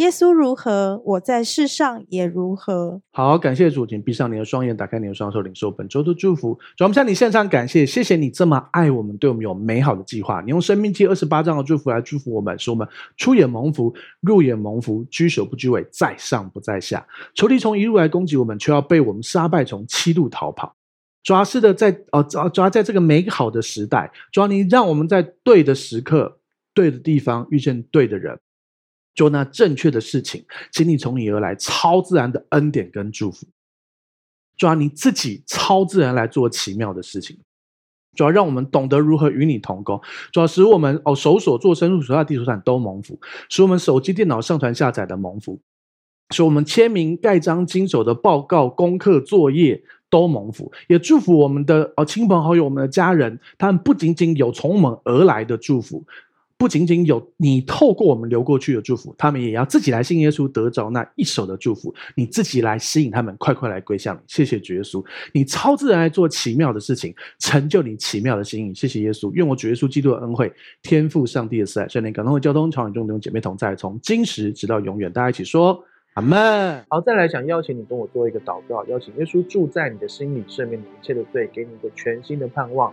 耶稣如何，我在世上也如何。好，感谢主，请闭上你的双眼，打开你的双手，领受本周的祝福。主，我们向你献上感谢，谢谢你这么爱我们，对我们有美好的计划。你用生命记二十八章的祝福来祝福我们，使我们出眼蒙福，入眼蒙福，居首不居尾，在上不在下。仇敌从一路来攻击我们，却要被我们杀败，从七路逃跑。主要是的在，在哦，主要主要在这个美好的时代，主要你让我们在对的时刻、对的地方遇见对的人。做那正确的事情，请你从你而来超自然的恩典跟祝福，主要你自己超自然来做奇妙的事情，主要让我们懂得如何与你同工，主要使我们哦手所做、深入所下地图上都蒙福，使我们手机、电脑上传下载的蒙福，使我们签名盖章经手的报告、功课、作业都蒙福，也祝福我们的哦亲朋好友、我们的家人，他们不仅仅有从我们而来的祝福。不仅仅有你透过我们流过去的祝福，他们也要自己来信耶稣，得着那一手的祝福。你自己来吸引他们，快快来归向你。谢谢主耶稣，你超自然来做奇妙的事情，成就你奇妙的心意。谢谢耶稣，愿我主耶稣基督的恩惠、天父上帝的慈爱、圣灵感动的交通、常与众弟兄姐妹同在，从今时直到永远。大家一起说阿门。好，再来想邀请你跟我做一个祷告，邀请耶稣住在你的心里，赦免你一切的罪，给你一个全新的盼望。